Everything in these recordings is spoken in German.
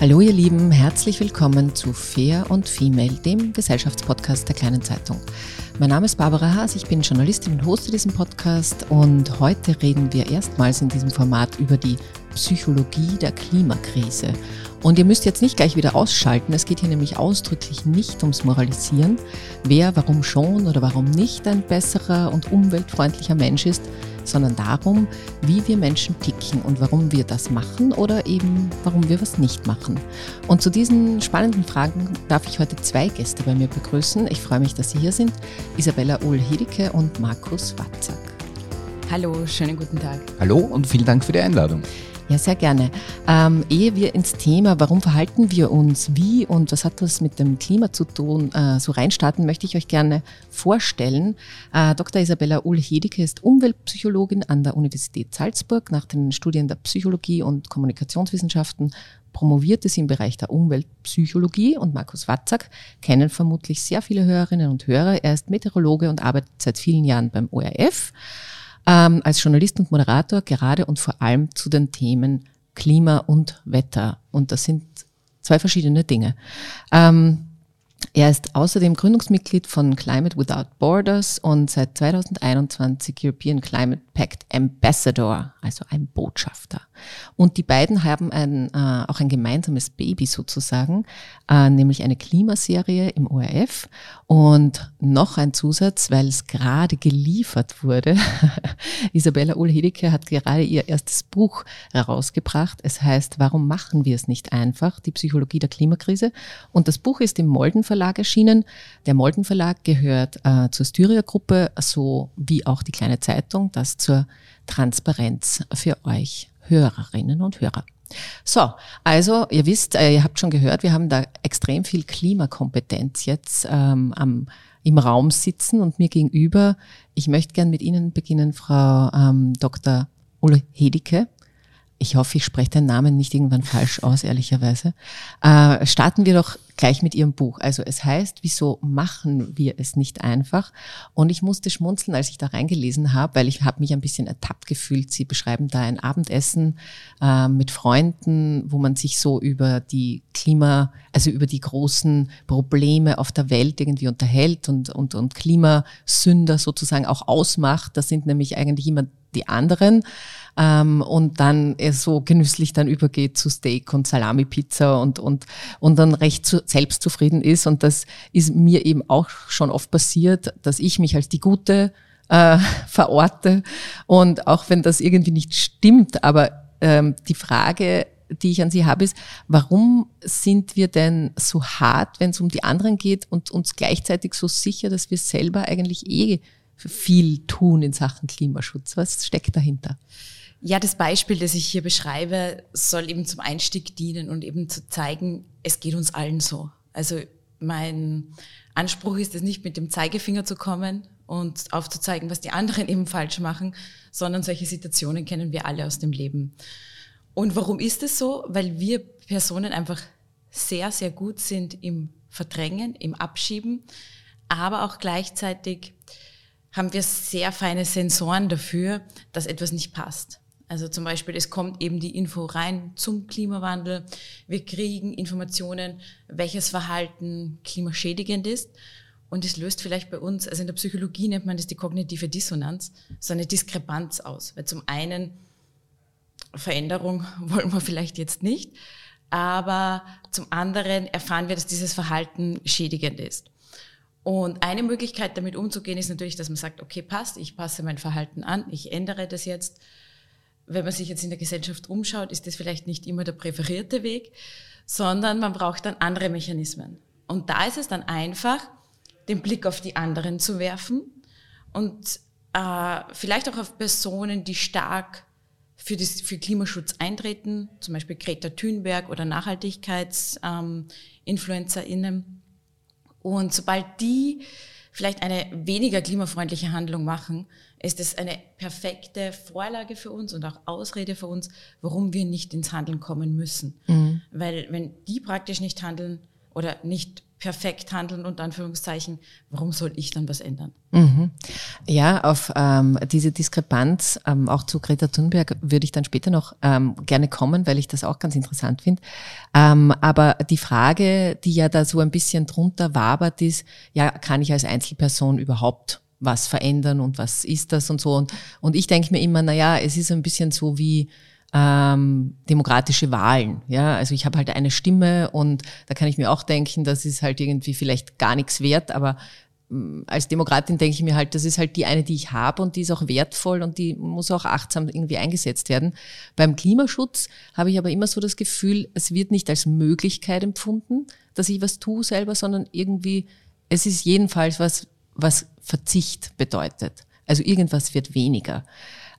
Hallo ihr Lieben, herzlich willkommen zu Fair und Female, dem Gesellschaftspodcast der kleinen Zeitung. Mein Name ist Barbara Haas, ich bin Journalistin und hoste diesen Podcast und heute reden wir erstmals in diesem Format über die Psychologie der Klimakrise. Und ihr müsst jetzt nicht gleich wieder ausschalten, es geht hier nämlich ausdrücklich nicht ums Moralisieren, wer warum schon oder warum nicht ein besserer und umweltfreundlicher Mensch ist, sondern darum, wie wir Menschen ticken und warum wir das machen oder eben warum wir was nicht machen. Und zu diesen spannenden Fragen darf ich heute zwei Gäste bei mir begrüßen. Ich freue mich, dass Sie hier sind. Isabella Uhl-Hedicke und Markus Watzak. Hallo, schönen guten Tag. Hallo und vielen Dank für die Einladung. Ja, sehr gerne. Ähm, ehe wir ins Thema, warum verhalten wir uns wie und was hat das mit dem Klima zu tun, äh, so reinstarten, möchte ich euch gerne vorstellen. Äh, Dr. Isabella Uhl-Hedicke ist Umweltpsychologin an der Universität Salzburg. Nach den Studien der Psychologie und Kommunikationswissenschaften promovierte sie im Bereich der Umweltpsychologie und Markus Watzak kennen vermutlich sehr viele Hörerinnen und Hörer. Er ist Meteorologe und arbeitet seit vielen Jahren beim ORF ähm, als Journalist und Moderator gerade und vor allem zu den Themen Klima und Wetter. Und das sind zwei verschiedene Dinge. Ähm, er ist außerdem Gründungsmitglied von Climate Without Borders und seit 2021 European Climate Pact Ambassador, also ein Botschafter. Und die beiden haben ein, äh, auch ein gemeinsames Baby sozusagen, äh, nämlich eine Klimaserie im ORF und noch ein Zusatz, weil es gerade geliefert wurde. Isabella Uhl-Hedicke hat gerade ihr erstes Buch herausgebracht. Es heißt, warum machen wir es nicht einfach? Die Psychologie der Klimakrise. Und das Buch ist im Molden Verlag erschienen. Der Molden Verlag gehört äh, zur Styria Gruppe, so wie auch die kleine Zeitung, das zur Transparenz für euch Hörerinnen und Hörer. So, also ihr wisst, äh, ihr habt schon gehört, wir haben da extrem viel Klimakompetenz jetzt ähm, am, im Raum sitzen und mir gegenüber. Ich möchte gern mit Ihnen beginnen, Frau ähm, Dr. Ulle Hedicke. Ich hoffe, ich spreche den Namen nicht irgendwann falsch aus, ehrlicherweise. Äh, starten wir doch gleich mit Ihrem Buch. Also es heißt, wieso machen wir es nicht einfach? Und ich musste schmunzeln, als ich da reingelesen habe, weil ich habe mich ein bisschen ertappt gefühlt. Sie beschreiben da ein Abendessen äh, mit Freunden, wo man sich so über die Klima, also über die großen Probleme auf der Welt irgendwie unterhält und, und, und Klimasünder sozusagen auch ausmacht. Das sind nämlich eigentlich immer die anderen ähm, und dann so genüsslich dann übergeht zu Steak und Salami-Pizza und, und, und dann recht zu, selbstzufrieden ist. Und das ist mir eben auch schon oft passiert, dass ich mich als die Gute äh, verorte. Und auch wenn das irgendwie nicht stimmt, aber ähm, die Frage, die ich an Sie habe, ist, warum sind wir denn so hart, wenn es um die anderen geht und uns gleichzeitig so sicher, dass wir selber eigentlich eh viel tun in Sachen Klimaschutz? Was steckt dahinter? Ja, das Beispiel, das ich hier beschreibe, soll eben zum Einstieg dienen und eben zu zeigen, es geht uns allen so. Also mein Anspruch ist es nicht mit dem Zeigefinger zu kommen und aufzuzeigen, was die anderen eben falsch machen, sondern solche Situationen kennen wir alle aus dem Leben. Und warum ist es so? Weil wir Personen einfach sehr, sehr gut sind im Verdrängen, im Abschieben, aber auch gleichzeitig haben wir sehr feine Sensoren dafür, dass etwas nicht passt. Also zum Beispiel, es kommt eben die Info rein zum Klimawandel. Wir kriegen Informationen, welches Verhalten klimaschädigend ist. Und es löst vielleicht bei uns, also in der Psychologie nennt man das die kognitive Dissonanz, so eine Diskrepanz aus. Weil zum einen Veränderung wollen wir vielleicht jetzt nicht, aber zum anderen erfahren wir, dass dieses Verhalten schädigend ist. Und eine Möglichkeit, damit umzugehen, ist natürlich, dass man sagt, okay, passt, ich passe mein Verhalten an, ich ändere das jetzt. Wenn man sich jetzt in der Gesellschaft umschaut, ist das vielleicht nicht immer der präferierte Weg, sondern man braucht dann andere Mechanismen. Und da ist es dann einfach, den Blick auf die anderen zu werfen und äh, vielleicht auch auf Personen, die stark für, das, für Klimaschutz eintreten, zum Beispiel Greta Thunberg oder Nachhaltigkeitsinfluencerinnen. Ähm, und sobald die vielleicht eine weniger klimafreundliche Handlung machen, ist es eine perfekte Vorlage für uns und auch Ausrede für uns, warum wir nicht ins Handeln kommen müssen. Mhm. Weil wenn die praktisch nicht handeln oder nicht perfekt handeln, unter Anführungszeichen, warum soll ich dann was ändern? Mhm. Ja, auf ähm, diese Diskrepanz, ähm, auch zu Greta Thunberg, würde ich dann später noch ähm, gerne kommen, weil ich das auch ganz interessant finde. Ähm, aber die Frage, die ja da so ein bisschen drunter wabert, ist, ja, kann ich als Einzelperson überhaupt was verändern und was ist das und so? Und, und ich denke mir immer, na ja, es ist ein bisschen so wie, ähm, demokratische Wahlen. Ja, also ich habe halt eine Stimme und da kann ich mir auch denken, das ist halt irgendwie vielleicht gar nichts wert, aber ähm, als Demokratin denke ich mir halt, das ist halt die eine, die ich habe und die ist auch wertvoll und die muss auch achtsam irgendwie eingesetzt werden. Beim Klimaschutz habe ich aber immer so das Gefühl, es wird nicht als Möglichkeit empfunden, dass ich was tue selber, sondern irgendwie, es ist jedenfalls was, was Verzicht bedeutet. Also irgendwas wird weniger.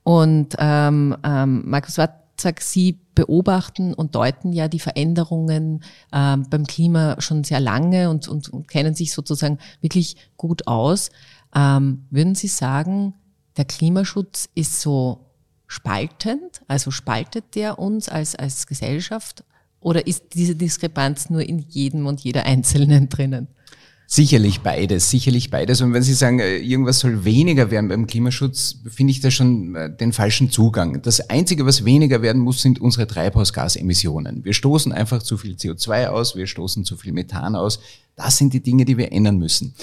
Und ähm, ähm, Markus Watt sag, Sie beobachten und deuten ja die Veränderungen ähm, beim Klima schon sehr lange und, und, und kennen sich sozusagen wirklich gut aus. Ähm, würden Sie sagen, der Klimaschutz ist so spaltend, also spaltet der uns als, als Gesellschaft oder ist diese Diskrepanz nur in jedem und jeder Einzelnen drinnen? Sicherlich beides, sicherlich beides. Und wenn Sie sagen, äh, irgendwas soll weniger werden beim Klimaschutz, finde ich da schon äh, den falschen Zugang. Das Einzige, was weniger werden muss, sind unsere Treibhausgasemissionen. Wir stoßen einfach zu viel CO2 aus, wir stoßen zu viel Methan aus. Das sind die Dinge, die wir ändern müssen.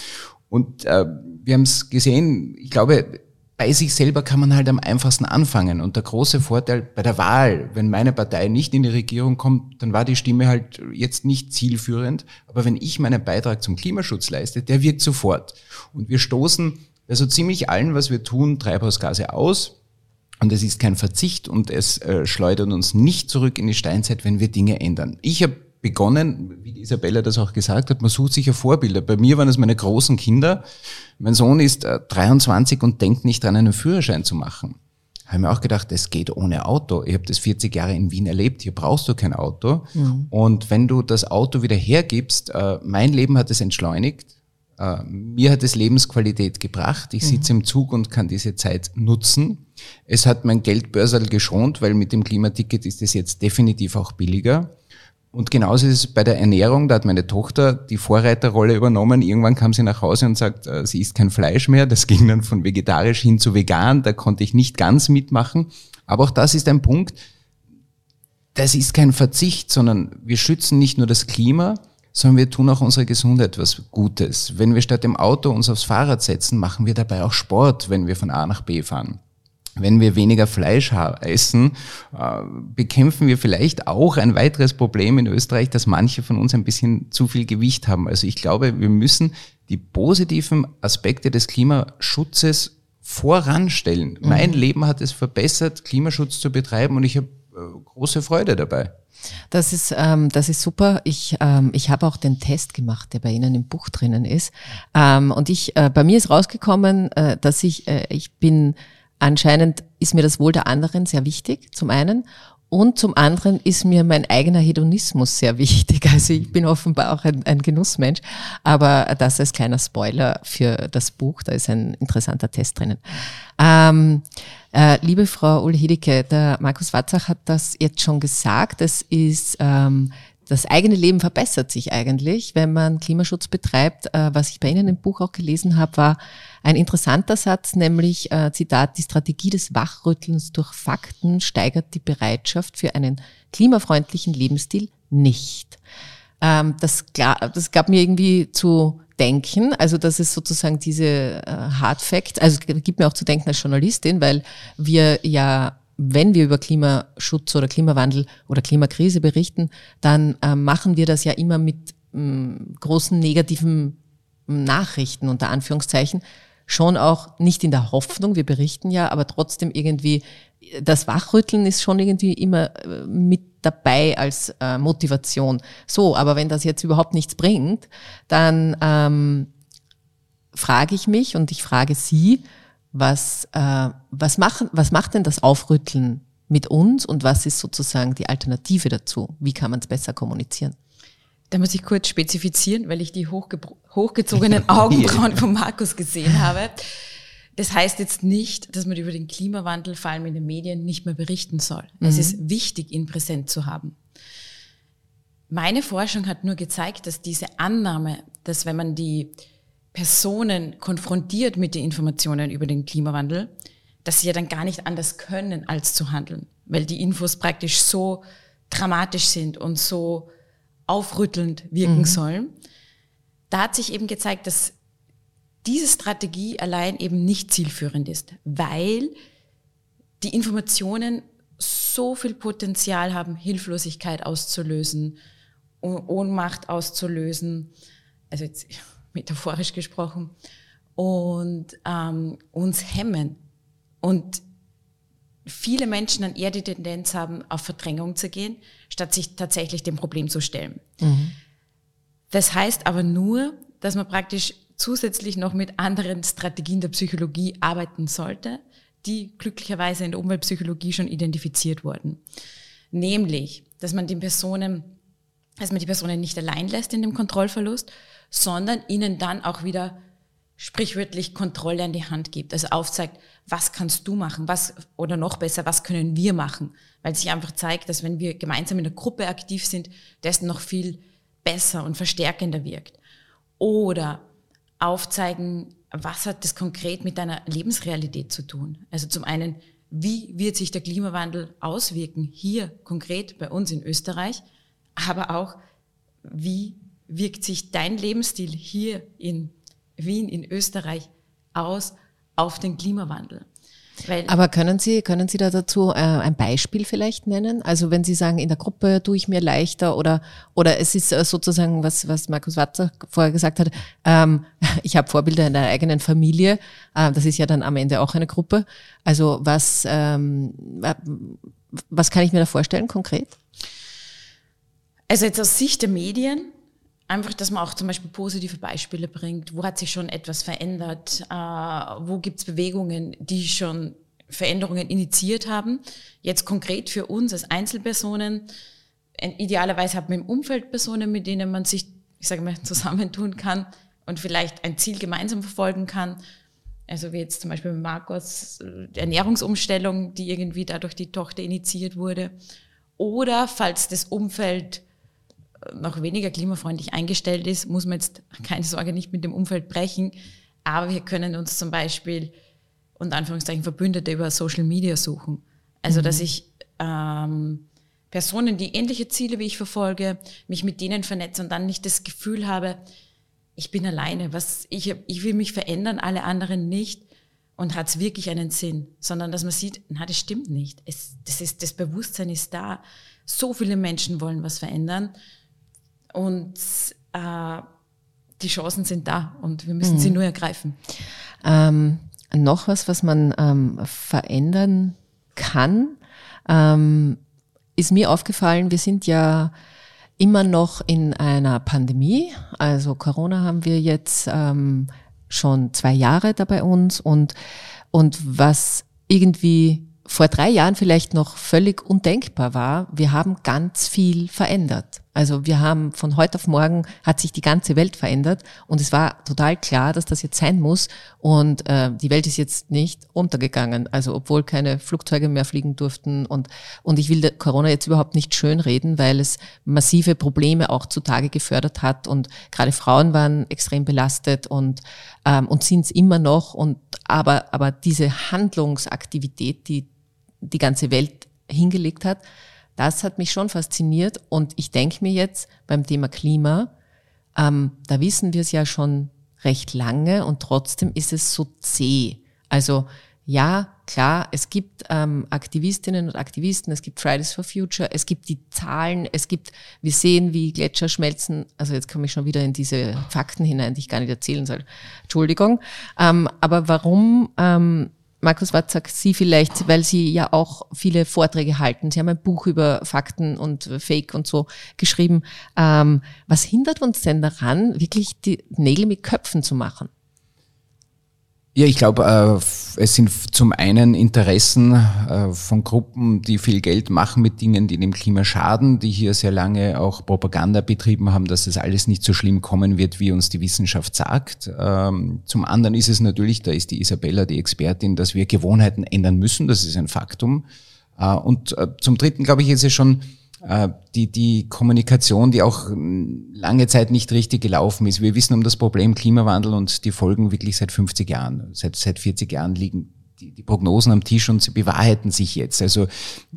Und äh, wir haben es gesehen, ich glaube, bei sich selber kann man halt am einfachsten anfangen. Und der große Vorteil bei der Wahl, wenn meine Partei nicht in die Regierung kommt, dann war die Stimme halt jetzt nicht zielführend. Aber wenn ich meinen Beitrag zum Klimaschutz leiste, der wirkt sofort. Und wir stoßen also ziemlich allen, was wir tun, Treibhausgase aus. Und es ist kein Verzicht und es äh, schleudert uns nicht zurück in die Steinzeit, wenn wir Dinge ändern. Ich habe begonnen, wie Isabella das auch gesagt hat, man sucht sich ja Vorbilder. Bei mir waren es meine großen Kinder. Mein Sohn ist 23 äh, und denkt nicht dran, einen Führerschein zu machen. Habe mir auch gedacht, es geht ohne Auto. Ich habe das 40 Jahre in Wien erlebt. Hier brauchst du kein Auto. Mhm. Und wenn du das Auto wieder hergibst, äh, mein Leben hat es entschleunigt. Äh, mir hat es Lebensqualität gebracht. Ich mhm. sitze im Zug und kann diese Zeit nutzen. Es hat mein Geldbörsal geschont, weil mit dem Klimaticket ist es jetzt definitiv auch billiger. Und genauso ist es bei der Ernährung, da hat meine Tochter die Vorreiterrolle übernommen. Irgendwann kam sie nach Hause und sagt, äh, sie isst kein Fleisch mehr. Das ging dann von vegetarisch hin zu vegan. Da konnte ich nicht ganz mitmachen. Aber auch das ist ein Punkt. Das ist kein Verzicht, sondern wir schützen nicht nur das Klima, sondern wir tun auch unserer Gesundheit was Gutes. Wenn wir statt dem Auto uns aufs Fahrrad setzen, machen wir dabei auch Sport, wenn wir von A nach B fahren wenn wir weniger Fleisch essen, äh, bekämpfen wir vielleicht auch ein weiteres Problem in Österreich, dass manche von uns ein bisschen zu viel Gewicht haben. Also ich glaube, wir müssen die positiven Aspekte des Klimaschutzes voranstellen. Mhm. Mein Leben hat es verbessert, Klimaschutz zu betreiben und ich habe äh, große Freude dabei. Das ist, ähm, das ist super. Ich, ähm, ich habe auch den Test gemacht, der bei Ihnen im Buch drinnen ist. Ähm, und ich, äh, bei mir ist rausgekommen, äh, dass ich, äh, ich bin Anscheinend ist mir das Wohl der anderen sehr wichtig, zum einen. Und zum anderen ist mir mein eigener Hedonismus sehr wichtig. Also ich bin offenbar auch ein, ein, Genussmensch. Aber das als kleiner Spoiler für das Buch, da ist ein interessanter Test drinnen. Ähm, äh, liebe Frau Ulhedeke, der Markus Watzach hat das jetzt schon gesagt. Es ist ähm, das eigene Leben verbessert sich eigentlich, wenn man Klimaschutz betreibt. Äh, was ich bei Ihnen im Buch auch gelesen habe, war ein interessanter Satz, nämlich äh, Zitat, die Strategie des Wachrüttelns durch Fakten steigert die Bereitschaft für einen klimafreundlichen Lebensstil nicht. Ähm, das, das gab mir irgendwie zu denken, also das ist sozusagen diese äh, Hard Fact, also gibt mir auch zu denken als Journalistin, weil wir ja wenn wir über Klimaschutz oder Klimawandel oder Klimakrise berichten, dann äh, machen wir das ja immer mit ähm, großen negativen ähm, Nachrichten unter Anführungszeichen. Schon auch nicht in der Hoffnung, wir berichten ja, aber trotzdem irgendwie, das Wachrütteln ist schon irgendwie immer äh, mit dabei als äh, Motivation. So, aber wenn das jetzt überhaupt nichts bringt, dann ähm, frage ich mich und ich frage Sie, was, äh, was, machen, was macht denn das Aufrütteln mit uns und was ist sozusagen die Alternative dazu? Wie kann man es besser kommunizieren? Da muss ich kurz spezifizieren, weil ich die hochgezogenen Augenbrauen von Markus gesehen habe. Das heißt jetzt nicht, dass man über den Klimawandel, vor allem in den Medien, nicht mehr berichten soll. Mhm. Es ist wichtig, ihn präsent zu haben. Meine Forschung hat nur gezeigt, dass diese Annahme, dass wenn man die Personen konfrontiert mit den Informationen über den Klimawandel, dass sie ja dann gar nicht anders können, als zu handeln, weil die Infos praktisch so dramatisch sind und so aufrüttelnd wirken mhm. sollen. Da hat sich eben gezeigt, dass diese Strategie allein eben nicht zielführend ist, weil die Informationen so viel Potenzial haben, Hilflosigkeit auszulösen, Ohnmacht auszulösen. Also jetzt metaphorisch gesprochen, und ähm, uns hemmen. Und viele Menschen dann eher die Tendenz haben, auf Verdrängung zu gehen, statt sich tatsächlich dem Problem zu stellen. Mhm. Das heißt aber nur, dass man praktisch zusätzlich noch mit anderen Strategien der Psychologie arbeiten sollte, die glücklicherweise in der Umweltpsychologie schon identifiziert wurden. Nämlich, dass man den Personen, dass man die Personen nicht allein lässt in dem Kontrollverlust, sondern ihnen dann auch wieder sprichwörtlich Kontrolle an die Hand gibt. Also aufzeigt, was kannst du machen, was, oder noch besser, was können wir machen? Weil sich einfach zeigt, dass wenn wir gemeinsam in der Gruppe aktiv sind, das noch viel besser und verstärkender wirkt. Oder aufzeigen, was hat das konkret mit deiner Lebensrealität zu tun? Also zum einen, wie wird sich der Klimawandel auswirken hier konkret bei uns in Österreich, aber auch, wie wirkt sich dein Lebensstil hier in Wien, in Österreich aus auf den Klimawandel? Weil Aber können Sie, können Sie da dazu äh, ein Beispiel vielleicht nennen? Also wenn Sie sagen, in der Gruppe tue ich mir leichter oder, oder es ist äh, sozusagen, was, was Markus Watzer vorher gesagt hat, ähm, ich habe Vorbilder in der eigenen Familie, äh, das ist ja dann am Ende auch eine Gruppe. Also was, ähm, was kann ich mir da vorstellen konkret? Also jetzt aus Sicht der Medien einfach, dass man auch zum Beispiel positive Beispiele bringt. Wo hat sich schon etwas verändert? Äh, wo gibt es Bewegungen, die schon Veränderungen initiiert haben? Jetzt konkret für uns als Einzelpersonen. Idealerweise hat man im Umfeld Personen, mit denen man sich, ich sage mal, zusammentun kann und vielleicht ein Ziel gemeinsam verfolgen kann. Also wie jetzt zum Beispiel Markus, äh, Ernährungsumstellung, die irgendwie dadurch die Tochter initiiert wurde. Oder falls das Umfeld noch weniger klimafreundlich eingestellt ist, muss man jetzt keine Sorge nicht mit dem Umfeld brechen. Aber wir können uns zum Beispiel und Anführungszeichen Verbündete über Social Media suchen. Also, mhm. dass ich ähm, Personen, die ähnliche Ziele wie ich verfolge, mich mit denen vernetze und dann nicht das Gefühl habe, ich bin alleine, was ich, ich will mich verändern, alle anderen nicht und hat es wirklich einen Sinn, sondern dass man sieht, na, das stimmt nicht. Es, das, ist, das Bewusstsein ist da. So viele Menschen wollen was verändern und äh, die Chancen sind da und wir müssen mhm. sie nur ergreifen. Ähm, noch was, was man ähm, verändern kann, ähm, ist mir aufgefallen, wir sind ja immer noch in einer Pandemie. Also Corona haben wir jetzt ähm, schon zwei Jahre da bei uns und, und was irgendwie vor drei Jahren vielleicht noch völlig undenkbar war, wir haben ganz viel verändert. Also wir haben von heute auf morgen hat sich die ganze Welt verändert und es war total klar, dass das jetzt sein muss und äh, die Welt ist jetzt nicht untergegangen. Also obwohl keine Flugzeuge mehr fliegen durften und und ich will Corona jetzt überhaupt nicht schönreden, weil es massive Probleme auch zutage gefördert hat und gerade Frauen waren extrem belastet und ähm, und sind es immer noch und aber aber diese Handlungsaktivität, die die ganze Welt hingelegt hat, das hat mich schon fasziniert und ich denke mir jetzt beim Thema Klima, ähm, da wissen wir es ja schon recht lange und trotzdem ist es so zäh. Also ja, klar, es gibt ähm, Aktivistinnen und Aktivisten, es gibt Fridays for Future, es gibt die Zahlen, es gibt, wir sehen, wie Gletscher schmelzen. Also jetzt komme ich schon wieder in diese Fakten hinein, die ich gar nicht erzählen soll. Entschuldigung. Ähm, aber warum ähm, Markus, sagt Sie vielleicht, weil Sie ja auch viele Vorträge halten. Sie haben ein Buch über Fakten und Fake und so geschrieben. Ähm, was hindert uns denn daran, wirklich die Nägel mit Köpfen zu machen? Ja, ich glaube, äh, es sind zum einen Interessen äh, von Gruppen, die viel Geld machen mit Dingen, die dem Klima schaden, die hier sehr lange auch Propaganda betrieben haben, dass das alles nicht so schlimm kommen wird, wie uns die Wissenschaft sagt. Ähm, zum anderen ist es natürlich, da ist die Isabella die Expertin, dass wir Gewohnheiten ändern müssen, das ist ein Faktum. Äh, und äh, zum dritten, glaube ich, ist es schon die, die Kommunikation, die auch lange Zeit nicht richtig gelaufen ist. Wir wissen um das Problem Klimawandel und die Folgen wirklich seit 50 Jahren. Seit, seit 40 Jahren liegen die, die Prognosen am Tisch und sie bewahrheiten sich jetzt. Also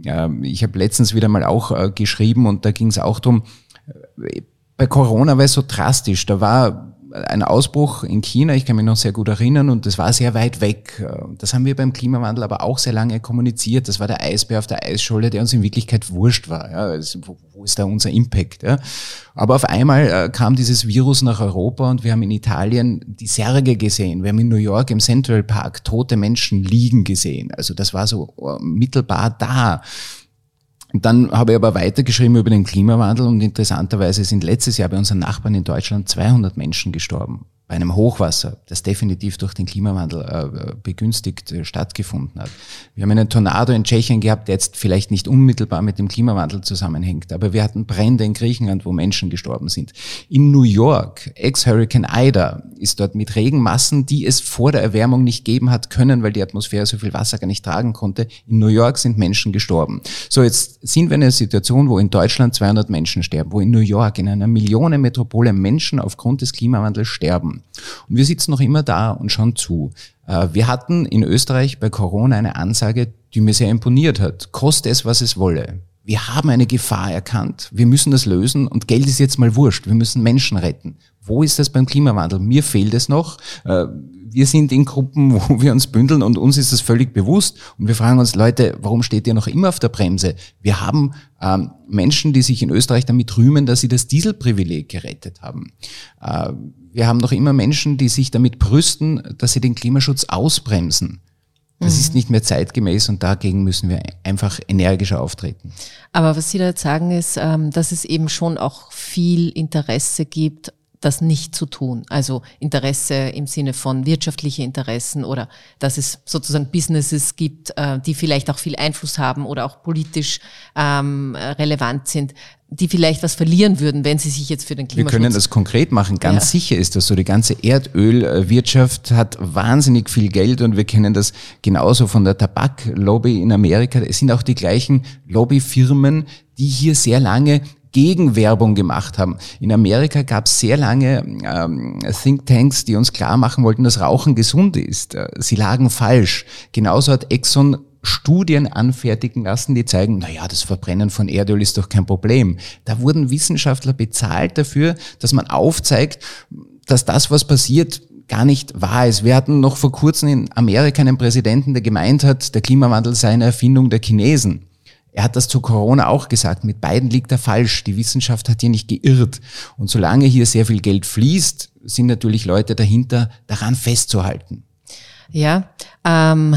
äh, ich habe letztens wieder mal auch äh, geschrieben und da ging es auch drum. Äh, bei Corona war es so drastisch. Da war ein Ausbruch in China, ich kann mich noch sehr gut erinnern, und das war sehr weit weg. Das haben wir beim Klimawandel aber auch sehr lange kommuniziert. Das war der Eisbär auf der Eisscholle, der uns in Wirklichkeit wurscht war. Ja, also, wo ist da unser Impact? Ja? Aber auf einmal äh, kam dieses Virus nach Europa und wir haben in Italien die Särge gesehen. Wir haben in New York im Central Park tote Menschen liegen gesehen. Also das war so äh, mittelbar da. Und dann habe ich aber weitergeschrieben über den Klimawandel und interessanterweise sind letztes Jahr bei unseren Nachbarn in Deutschland 200 Menschen gestorben bei einem Hochwasser, das definitiv durch den Klimawandel äh, begünstigt äh, stattgefunden hat. Wir haben einen Tornado in Tschechien gehabt, der jetzt vielleicht nicht unmittelbar mit dem Klimawandel zusammenhängt, aber wir hatten Brände in Griechenland, wo Menschen gestorben sind. In New York, Ex-Hurricane Ida, ist dort mit Regenmassen, die es vor der Erwärmung nicht geben hat können, weil die Atmosphäre so viel Wasser gar nicht tragen konnte. In New York sind Menschen gestorben. So, jetzt sind wir in einer Situation, wo in Deutschland 200 Menschen sterben, wo in New York, in einer Millionenmetropole Menschen aufgrund des Klimawandels sterben. Und wir sitzen noch immer da und schauen zu. Äh, wir hatten in Österreich bei Corona eine Ansage, die mir sehr imponiert hat. Koste es, was es wolle. Wir haben eine Gefahr erkannt. Wir müssen das lösen und Geld ist jetzt mal wurscht. Wir müssen Menschen retten. Wo ist das beim Klimawandel? Mir fehlt es noch. Äh, wir sind in Gruppen, wo wir uns bündeln und uns ist das völlig bewusst. Und wir fragen uns, Leute, warum steht ihr noch immer auf der Bremse? Wir haben ähm, Menschen, die sich in Österreich damit rühmen, dass sie das Dieselprivileg gerettet haben. Äh, wir haben noch immer Menschen, die sich damit brüsten, dass sie den Klimaschutz ausbremsen. Das mhm. ist nicht mehr zeitgemäß und dagegen müssen wir einfach energischer auftreten. Aber was Sie da jetzt sagen, ist, ähm, dass es eben schon auch viel Interesse gibt, das nicht zu tun. Also Interesse im Sinne von wirtschaftliche Interessen oder dass es sozusagen Businesses gibt, äh, die vielleicht auch viel Einfluss haben oder auch politisch ähm, relevant sind, die vielleicht was verlieren würden, wenn sie sich jetzt für den Klimaschutz... Wir können das konkret machen. Ganz ja. sicher ist das so. Die ganze Erdölwirtschaft hat wahnsinnig viel Geld und wir kennen das genauso von der Tabaklobby in Amerika. Es sind auch die gleichen Lobbyfirmen, die hier sehr lange Gegenwerbung gemacht haben. In Amerika gab es sehr lange ähm, Thinktanks, die uns klar machen wollten, dass Rauchen gesund ist. Äh, sie lagen falsch. Genauso hat Exxon Studien anfertigen lassen, die zeigen, na ja, das Verbrennen von Erdöl ist doch kein Problem. Da wurden Wissenschaftler bezahlt dafür, dass man aufzeigt, dass das, was passiert, gar nicht wahr ist. Wir hatten noch vor kurzem in Amerika einen Präsidenten, der gemeint hat, der Klimawandel sei eine Erfindung der Chinesen. Er hat das zu Corona auch gesagt. Mit beiden liegt er falsch. Die Wissenschaft hat hier nicht geirrt. Und solange hier sehr viel Geld fließt, sind natürlich Leute dahinter, daran festzuhalten. Ja, ähm,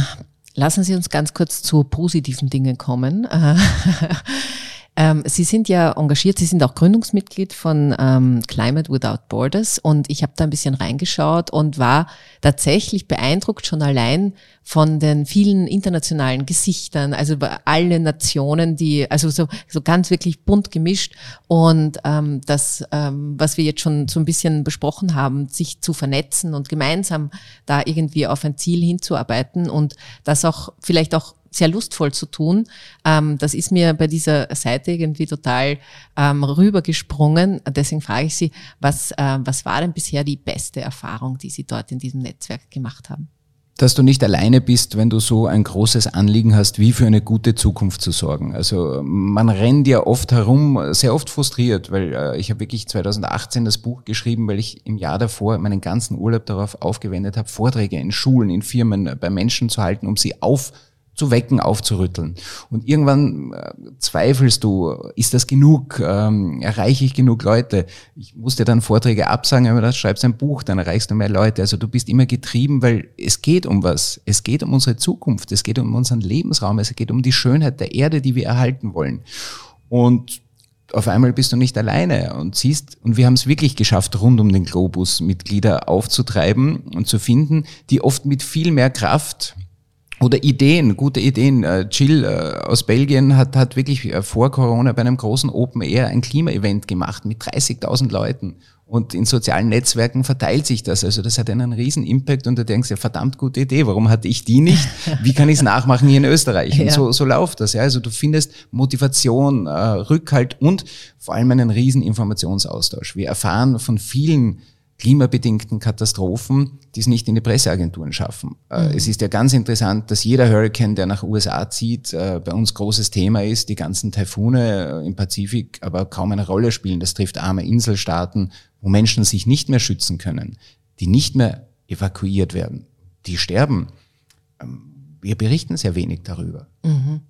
lassen Sie uns ganz kurz zu positiven Dingen kommen. Ähm, Sie sind ja engagiert, Sie sind auch Gründungsmitglied von ähm, Climate Without Borders und ich habe da ein bisschen reingeschaut und war tatsächlich beeindruckt schon allein von den vielen internationalen Gesichtern, also alle Nationen, die, also so, so ganz wirklich bunt gemischt und ähm, das, ähm, was wir jetzt schon so ein bisschen besprochen haben, sich zu vernetzen und gemeinsam da irgendwie auf ein Ziel hinzuarbeiten und das auch vielleicht auch sehr lustvoll zu tun. Ähm, das ist mir bei dieser Seite irgendwie total ähm, rübergesprungen. Deswegen frage ich Sie, was, äh, was war denn bisher die beste Erfahrung, die Sie dort in diesem Netzwerk gemacht haben? dass du nicht alleine bist, wenn du so ein großes Anliegen hast, wie für eine gute Zukunft zu sorgen. Also man rennt ja oft herum, sehr oft frustriert, weil äh, ich habe wirklich 2018 das Buch geschrieben, weil ich im Jahr davor meinen ganzen Urlaub darauf aufgewendet habe, Vorträge in Schulen, in Firmen, bei Menschen zu halten, um sie auf zu wecken, aufzurütteln. Und irgendwann äh, zweifelst du, ist das genug? Ähm, erreiche ich genug Leute? Ich musste dann Vorträge absagen, aber das schreibst ein Buch, dann erreichst du mehr Leute. Also du bist immer getrieben, weil es geht um was. Es geht um unsere Zukunft, es geht um unseren Lebensraum, es geht um die Schönheit der Erde, die wir erhalten wollen. Und auf einmal bist du nicht alleine und siehst, und wir haben es wirklich geschafft, rund um den Globus Mitglieder aufzutreiben und zu finden, die oft mit viel mehr Kraft oder Ideen, gute Ideen. Äh, Jill äh, aus Belgien hat, hat wirklich äh, vor Corona bei einem großen Open Air ein Klimaevent gemacht mit 30.000 Leuten. Und in sozialen Netzwerken verteilt sich das. Also das hat einen riesen Impact und du denkst ja, verdammt gute Idee, warum hatte ich die nicht? Wie kann ich es nachmachen hier in Österreich? Und ja. so, so läuft das. Ja. Also du findest Motivation, Rückhalt und vor allem einen riesen Informationsaustausch. Wir erfahren von vielen klimabedingten Katastrophen, die es nicht in die Presseagenturen schaffen. Äh, mhm. Es ist ja ganz interessant, dass jeder Hurricane, der nach USA zieht, äh, bei uns großes Thema ist. Die ganzen Taifune äh, im Pazifik aber kaum eine Rolle spielen. Das trifft arme Inselstaaten, wo Menschen sich nicht mehr schützen können, die nicht mehr evakuiert werden, die sterben. Ähm, wir berichten sehr wenig darüber. Mhm.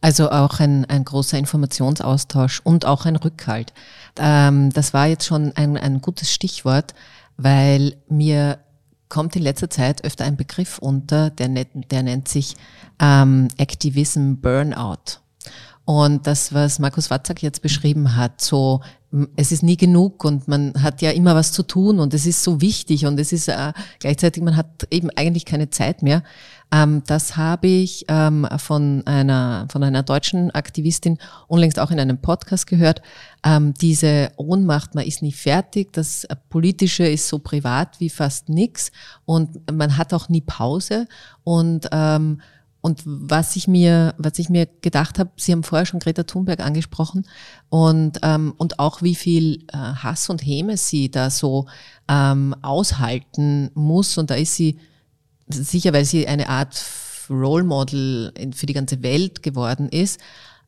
Also auch ein, ein großer Informationsaustausch und auch ein Rückhalt. Ähm, das war jetzt schon ein, ein gutes Stichwort, weil mir kommt in letzter Zeit öfter ein Begriff unter, der, der nennt sich ähm, Activism Burnout. Und das, was Markus Watzak jetzt beschrieben hat, so es ist nie genug und man hat ja immer was zu tun und es ist so wichtig und es ist äh, gleichzeitig, man hat eben eigentlich keine Zeit mehr. Ähm, das habe ich ähm, von, einer, von einer deutschen Aktivistin unlängst auch in einem Podcast gehört. Ähm, diese Ohnmacht, man ist nie fertig, das Politische ist so privat wie fast nichts und man hat auch nie Pause und ähm, und was ich mir, was ich mir gedacht habe, Sie haben vorher schon Greta Thunberg angesprochen. Und ähm, und auch wie viel äh, Hass und Häme sie da so ähm, aushalten muss. Und da ist sie sicher, weil sie eine Art Role Model für die ganze Welt geworden ist.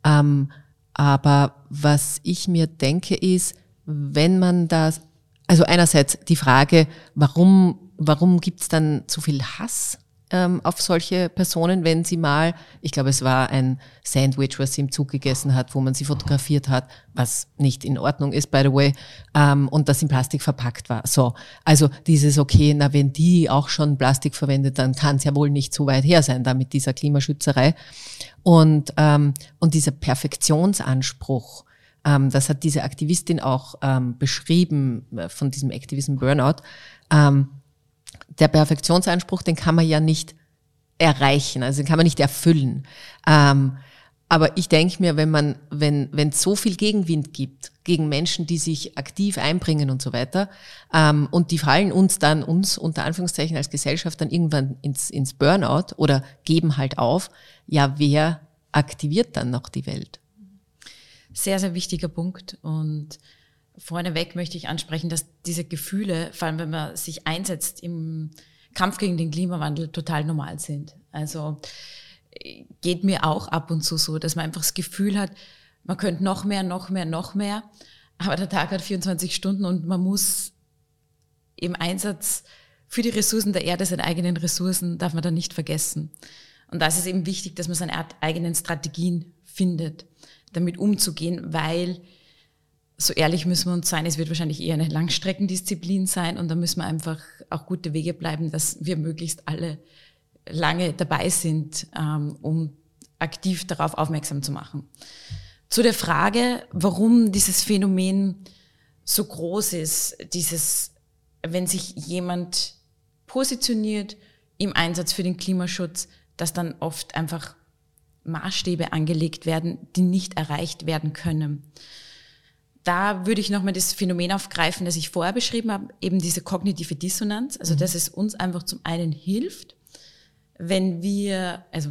Ähm, aber was ich mir denke ist, wenn man das, also einerseits die Frage, warum, warum gibt es dann so viel Hass ähm, auf solche Personen, wenn sie mal, ich glaube, es war ein Sandwich, was sie im Zug gegessen hat, wo man sie fotografiert hat, was nicht in Ordnung ist, by the way, ähm, und das in Plastik verpackt war. So, also dieses, okay, na, wenn die auch schon Plastik verwendet, dann kann es ja wohl nicht so weit her sein, da mit dieser Klimaschützerei. Und, ähm, und dieser Perfektionsanspruch, ähm, das hat diese Aktivistin auch ähm, beschrieben äh, von diesem Activism Burnout. Ähm, der Perfektionsanspruch, den kann man ja nicht erreichen, also den kann man nicht erfüllen. Ähm, aber ich denke mir, wenn man, wenn wenn es so viel Gegenwind gibt gegen Menschen, die sich aktiv einbringen und so weiter, ähm, und die fallen uns dann uns unter Anführungszeichen als Gesellschaft dann irgendwann ins ins Burnout oder geben halt auf, ja, wer aktiviert dann noch die Welt? Sehr sehr wichtiger Punkt und Vorneweg möchte ich ansprechen, dass diese Gefühle, vor allem wenn man sich einsetzt im Kampf gegen den Klimawandel, total normal sind. Also geht mir auch ab und zu so, dass man einfach das Gefühl hat, man könnte noch mehr, noch mehr, noch mehr, aber der Tag hat 24 Stunden und man muss im Einsatz für die Ressourcen der Erde, seine eigenen Ressourcen, darf man da nicht vergessen. Und das ist eben wichtig, dass man seine eigenen Strategien findet, damit umzugehen, weil so ehrlich müssen wir uns sein, es wird wahrscheinlich eher eine Langstreckendisziplin sein und da müssen wir einfach auch gute Wege bleiben, dass wir möglichst alle lange dabei sind, ähm, um aktiv darauf aufmerksam zu machen. Zu der Frage, warum dieses Phänomen so groß ist, dieses, wenn sich jemand positioniert im Einsatz für den Klimaschutz, dass dann oft einfach Maßstäbe angelegt werden, die nicht erreicht werden können. Da würde ich nochmal das Phänomen aufgreifen, das ich vorher beschrieben habe, eben diese kognitive Dissonanz, also mhm. dass es uns einfach zum einen hilft, wenn wir, also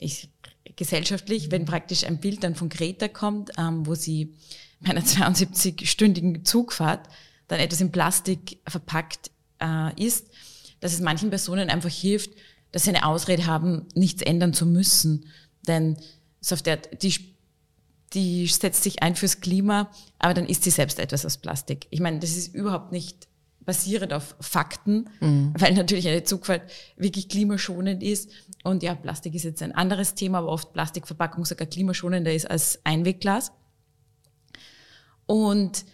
ich, gesellschaftlich, wenn praktisch ein Bild dann von Greta kommt, ähm, wo sie bei einer 72-stündigen Zugfahrt dann etwas in Plastik verpackt äh, ist, dass es manchen Personen einfach hilft, dass sie eine Ausrede haben, nichts ändern zu müssen. Denn so auf der, die, die setzt sich ein fürs Klima, aber dann ist sie selbst etwas aus Plastik. Ich meine, das ist überhaupt nicht basierend auf Fakten, mhm. weil natürlich eine Zugfahrt wirklich klimaschonend ist. Und ja, Plastik ist jetzt ein anderes Thema, aber oft Plastikverpackung sogar klimaschonender ist als Einwegglas. Und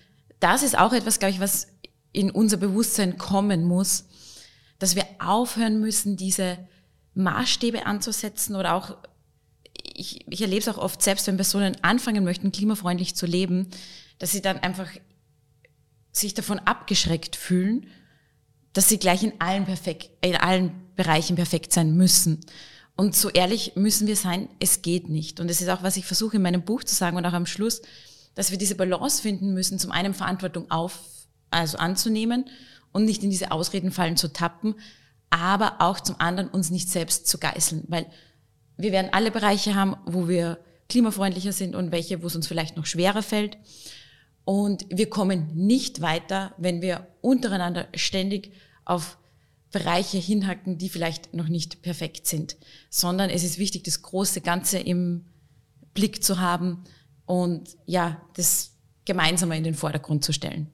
das ist auch etwas, glaube ich, was in unser Bewusstsein kommen muss, dass wir aufhören müssen, diese Maßstäbe anzusetzen oder auch, ich, ich erlebe es auch oft selbst, wenn Personen anfangen möchten, klimafreundlich zu leben, dass sie dann einfach sich davon abgeschreckt fühlen, dass sie gleich in allen perfekt, in allen Bereichen perfekt sein müssen. Und so ehrlich müssen wir sein, es geht nicht. Und das ist auch, was ich versuche in meinem Buch zu sagen und auch am Schluss, dass wir diese Balance finden müssen, zum einen Verantwortung auf, also anzunehmen und nicht in diese Ausredenfallen zu tappen, aber auch zum anderen uns nicht selbst zu geißeln, weil wir werden alle Bereiche haben, wo wir klimafreundlicher sind und welche, wo es uns vielleicht noch schwerer fällt. Und wir kommen nicht weiter, wenn wir untereinander ständig auf Bereiche hinhacken, die vielleicht noch nicht perfekt sind, sondern es ist wichtig, das große Ganze im Blick zu haben und ja, das gemeinsam in den Vordergrund zu stellen.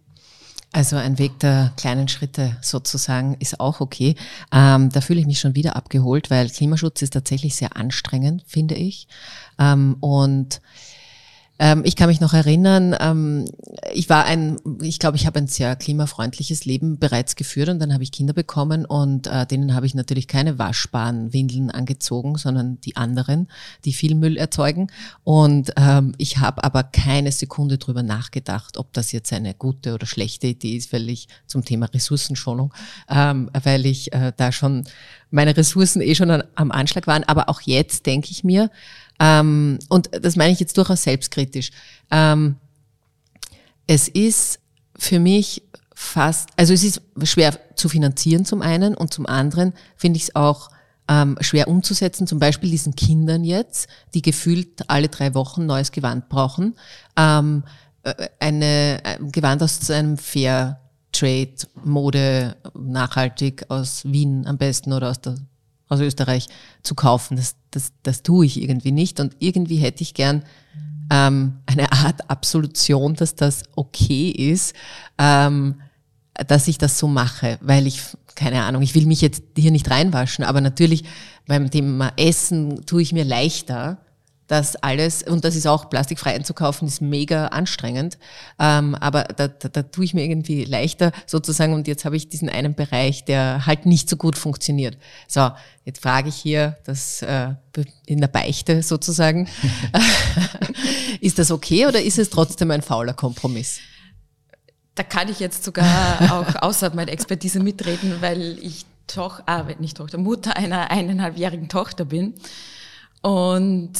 Also ein Weg der kleinen Schritte sozusagen ist auch okay. Ähm, da fühle ich mich schon wieder abgeholt, weil Klimaschutz ist tatsächlich sehr anstrengend, finde ich. Ähm, und ähm, ich kann mich noch erinnern, ähm, ich war ein, ich glaube, ich habe ein sehr klimafreundliches Leben bereits geführt und dann habe ich Kinder bekommen und äh, denen habe ich natürlich keine waschbaren Windeln angezogen, sondern die anderen, die viel Müll erzeugen. Und ähm, ich habe aber keine Sekunde drüber nachgedacht, ob das jetzt eine gute oder schlechte Idee ist, weil ich zum Thema Ressourcenschonung, ähm, weil ich äh, da schon meine Ressourcen eh schon an, am Anschlag waren. Aber auch jetzt denke ich mir, ähm, und das meine ich jetzt durchaus selbstkritisch. Ähm, es ist für mich fast, also es ist schwer zu finanzieren zum einen und zum anderen finde ich es auch ähm, schwer umzusetzen, zum Beispiel diesen Kindern jetzt, die gefühlt alle drei Wochen neues Gewand brauchen. Ähm, äh, eine, ein Gewand aus einem Fair Trade, Mode, nachhaltig aus Wien am besten oder aus der aus Österreich zu kaufen. Das, das, das tue ich irgendwie nicht. Und irgendwie hätte ich gern ähm, eine Art Absolution, dass das okay ist, ähm, dass ich das so mache, weil ich, keine Ahnung, ich will mich jetzt hier nicht reinwaschen, aber natürlich beim Thema Essen tue ich mir leichter, das alles, und das ist auch plastikfrei einzukaufen, ist mega anstrengend. Ähm, aber da, da, da tue ich mir irgendwie leichter sozusagen. Und jetzt habe ich diesen einen Bereich, der halt nicht so gut funktioniert. So, jetzt frage ich hier, das äh, in der Beichte sozusagen, ist das okay oder ist es trotzdem ein fauler Kompromiss? Da kann ich jetzt sogar auch außerhalb meiner Expertise mitreden, weil ich Toch, ah, nicht Tochter, Mutter einer eineinhalbjährigen Tochter bin. Und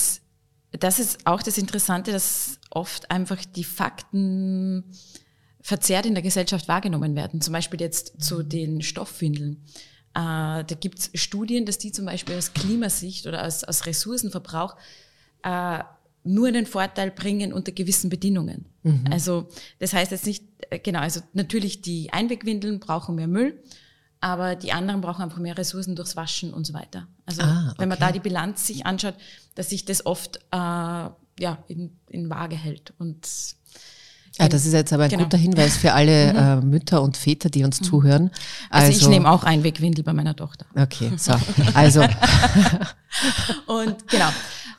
das ist auch das Interessante, dass oft einfach die Fakten verzerrt in der Gesellschaft wahrgenommen werden. Zum Beispiel jetzt zu den Stoffwindeln. Äh, da gibt es Studien, dass die zum Beispiel aus Klimasicht oder aus, aus Ressourcenverbrauch äh, nur einen Vorteil bringen unter gewissen Bedingungen. Mhm. Also das heißt jetzt nicht, äh, genau, also natürlich die Einwegwindeln brauchen mehr Müll, aber die anderen brauchen einfach mehr Ressourcen durchs Waschen und so weiter. Also ah, okay. wenn man da die Bilanz sich anschaut, dass sich das oft äh, ja, in, in Waage hält. Und ja, das ist jetzt aber ein genau. guter Hinweis für alle mhm. äh, Mütter und Väter, die uns mhm. zuhören. Also, also ich nehme auch Einwegwindel bei meiner Tochter. Okay, so. Also. und genau.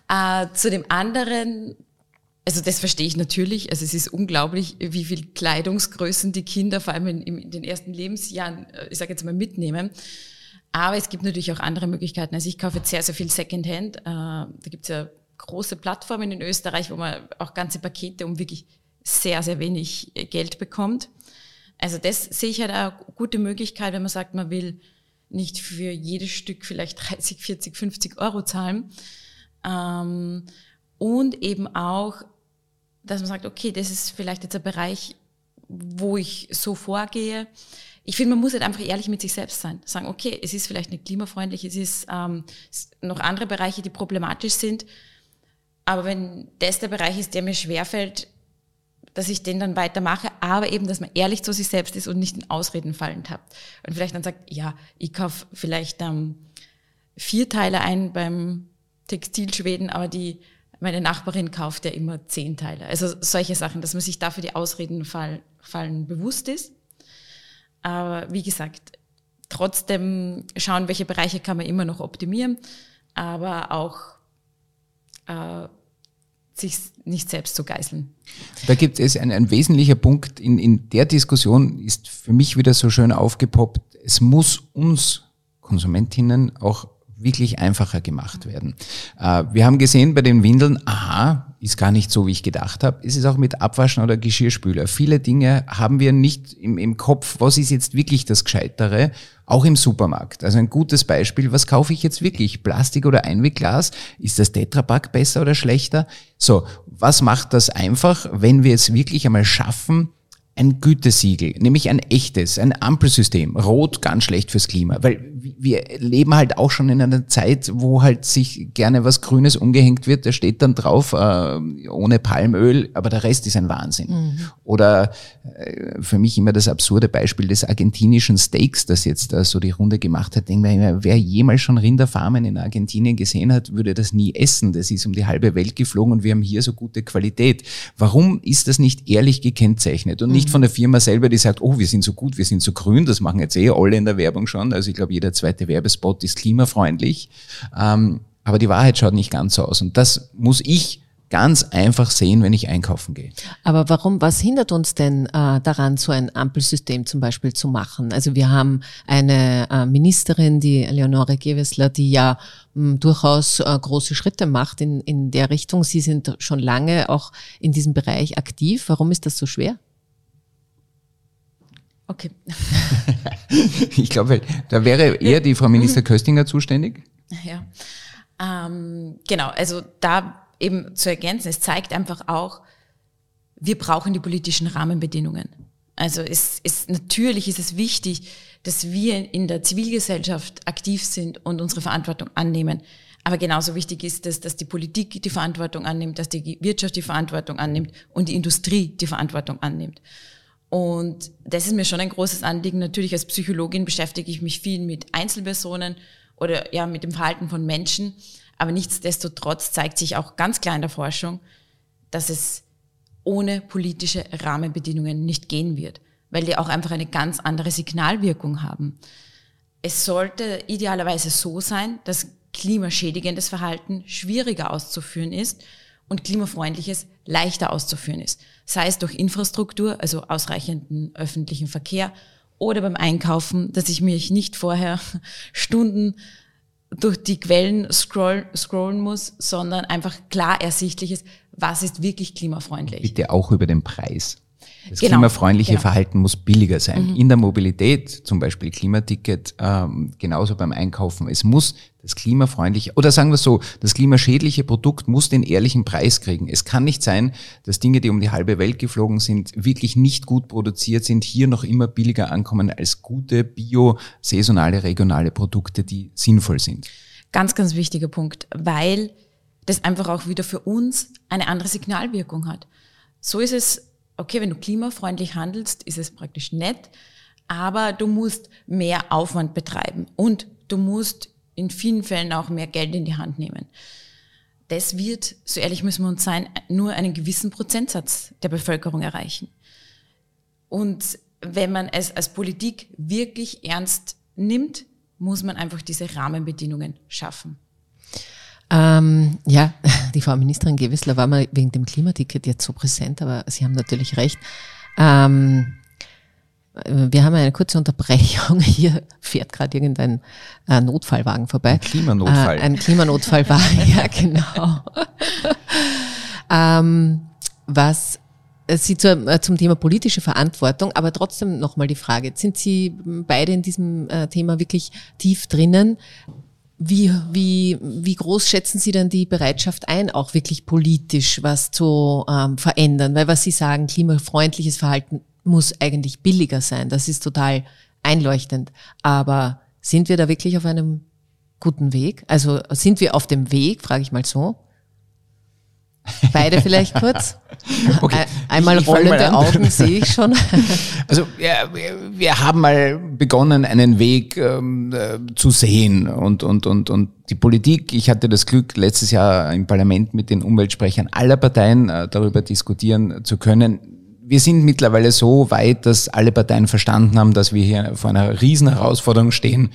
Äh, zu dem anderen also das verstehe ich natürlich. Also es ist unglaublich, wie viel Kleidungsgrößen die Kinder vor allem in, in den ersten Lebensjahren, äh, ich sage jetzt mal, mitnehmen. Aber es gibt natürlich auch andere Möglichkeiten. Also ich kaufe jetzt sehr, sehr viel Secondhand. Äh, da gibt es ja große Plattformen in Österreich, wo man auch ganze Pakete um wirklich sehr, sehr wenig Geld bekommt. Also das sehe ich halt eine gute Möglichkeit, wenn man sagt, man will nicht für jedes Stück vielleicht 30, 40, 50 Euro zahlen. Ähm, und eben auch, dass man sagt, okay, das ist vielleicht jetzt ein Bereich, wo ich so vorgehe. Ich finde, man muss halt einfach ehrlich mit sich selbst sein. Sagen, okay, es ist vielleicht nicht klimafreundlich, es ist ähm, noch andere Bereiche, die problematisch sind. Aber wenn das der Bereich ist, der mir schwerfällt, dass ich den dann weitermache, aber eben, dass man ehrlich zu sich selbst ist und nicht in Ausreden fallen tappt. Und vielleicht dann sagt, ja, ich kaufe vielleicht ähm, vier Teile ein beim Textilschweden, aber die meine Nachbarin kauft ja immer zehn Teile. Also solche Sachen, dass man sich dafür die Ausreden fall, fallen bewusst ist. Aber wie gesagt, trotzdem schauen, welche Bereiche kann man immer noch optimieren, aber auch äh, sich nicht selbst zu geißeln. Da gibt es ein, ein wesentlicher Punkt in, in der Diskussion, ist für mich wieder so schön aufgepoppt. Es muss uns Konsumentinnen auch wirklich einfacher gemacht werden. Äh, wir haben gesehen bei den Windeln, aha, ist gar nicht so, wie ich gedacht habe. Es ist auch mit Abwaschen oder Geschirrspüler. Viele Dinge haben wir nicht im, im Kopf, was ist jetzt wirklich das Gescheitere, auch im Supermarkt. Also ein gutes Beispiel, was kaufe ich jetzt wirklich? Plastik oder Einwegglas? Ist das Tetrapack besser oder schlechter? So, was macht das einfach, wenn wir es wirklich einmal schaffen, ein Gütesiegel, nämlich ein echtes, ein Ampelsystem. Rot ganz schlecht fürs Klima, weil wir leben halt auch schon in einer Zeit, wo halt sich gerne was Grünes umgehängt wird. Da steht dann drauf, äh, ohne Palmöl, aber der Rest ist ein Wahnsinn. Mhm. Oder äh, für mich immer das absurde Beispiel des argentinischen Steaks, das jetzt äh, so die Runde gemacht hat. Denke mir, wer jemals schon Rinderfarmen in Argentinien gesehen hat, würde das nie essen. Das ist um die halbe Welt geflogen und wir haben hier so gute Qualität. Warum ist das nicht ehrlich gekennzeichnet und nicht nicht von der Firma selber, die sagt, oh, wir sind so gut, wir sind so grün, das machen jetzt eh alle in der Werbung schon. Also ich glaube, jeder zweite Werbespot ist klimafreundlich. Ähm, aber die Wahrheit schaut nicht ganz so aus. Und das muss ich ganz einfach sehen, wenn ich einkaufen gehe. Aber warum, was hindert uns denn äh, daran, so ein Ampelsystem zum Beispiel zu machen? Also wir haben eine äh, Ministerin, die Leonore Gewessler, die ja hm, durchaus äh, große Schritte macht in, in der Richtung. Sie sind schon lange auch in diesem Bereich aktiv. Warum ist das so schwer? Okay. ich glaube, da wäre eher die Frau Minister Köstinger zuständig. Ja, ähm, genau. Also da eben zu ergänzen, es zeigt einfach auch, wir brauchen die politischen Rahmenbedingungen. Also es ist natürlich ist es wichtig, dass wir in der Zivilgesellschaft aktiv sind und unsere Verantwortung annehmen. Aber genauso wichtig ist es, dass die Politik die Verantwortung annimmt, dass die Wirtschaft die Verantwortung annimmt und die Industrie die Verantwortung annimmt. Und das ist mir schon ein großes Anliegen. Natürlich als Psychologin beschäftige ich mich viel mit Einzelpersonen oder ja mit dem Verhalten von Menschen. Aber nichtsdestotrotz zeigt sich auch ganz klar in der Forschung, dass es ohne politische Rahmenbedingungen nicht gehen wird, weil die auch einfach eine ganz andere Signalwirkung haben. Es sollte idealerweise so sein, dass klimaschädigendes Verhalten schwieriger auszuführen ist und klimafreundliches leichter auszuführen ist. Sei es durch Infrastruktur, also ausreichenden öffentlichen Verkehr oder beim Einkaufen, dass ich mich nicht vorher Stunden durch die Quellen scroll, scrollen muss, sondern einfach klar ersichtlich ist, was ist wirklich klimafreundlich. Bitte auch über den Preis. Das genau, klimafreundliche genau. Verhalten muss billiger sein. Mhm. In der Mobilität, zum Beispiel Klimaticket, ähm, genauso beim Einkaufen. Es muss das klimafreundliche, oder sagen wir so, das klimaschädliche Produkt muss den ehrlichen Preis kriegen. Es kann nicht sein, dass Dinge, die um die halbe Welt geflogen sind, wirklich nicht gut produziert sind, hier noch immer billiger ankommen als gute, bio, saisonale, regionale Produkte, die sinnvoll sind. Ganz, ganz wichtiger Punkt, weil das einfach auch wieder für uns eine andere Signalwirkung hat. So ist es okay, wenn du klimafreundlich handelst, ist es praktisch nett, aber du musst mehr Aufwand betreiben und du musst in vielen Fällen auch mehr Geld in die Hand nehmen. Das wird, so ehrlich müssen wir uns sein, nur einen gewissen Prozentsatz der Bevölkerung erreichen. Und wenn man es als Politik wirklich ernst nimmt, muss man einfach diese Rahmenbedingungen schaffen. Ähm, ja, die Frau Ministerin Gewissler war mal wegen dem Klimaticket jetzt so präsent, aber Sie haben natürlich recht. Ähm, wir haben eine kurze Unterbrechung. Hier fährt gerade irgendein äh, Notfallwagen vorbei. Ein Klimanotfall. Äh, ein Klimanotfallwagen, ja genau. ähm, was Sie zu, äh, zum Thema politische Verantwortung, aber trotzdem nochmal die Frage, sind Sie beide in diesem äh, Thema wirklich tief drinnen? Wie, wie, wie groß schätzen Sie denn die Bereitschaft ein, auch wirklich politisch was zu ähm, verändern? Weil was Sie sagen, klimafreundliches Verhalten muss eigentlich billiger sein. Das ist total einleuchtend. Aber sind wir da wirklich auf einem guten Weg? Also sind wir auf dem Weg, frage ich mal so? Beide vielleicht kurz. Okay. Einmal ich, ich rollende Augen sehe ich schon. Also ja, wir haben mal begonnen, einen Weg ähm, äh, zu sehen und, und, und, und die Politik, ich hatte das Glück, letztes Jahr im Parlament mit den Umweltsprechern aller Parteien äh, darüber diskutieren zu können. Wir sind mittlerweile so weit, dass alle Parteien verstanden haben, dass wir hier vor einer riesen Herausforderung stehen,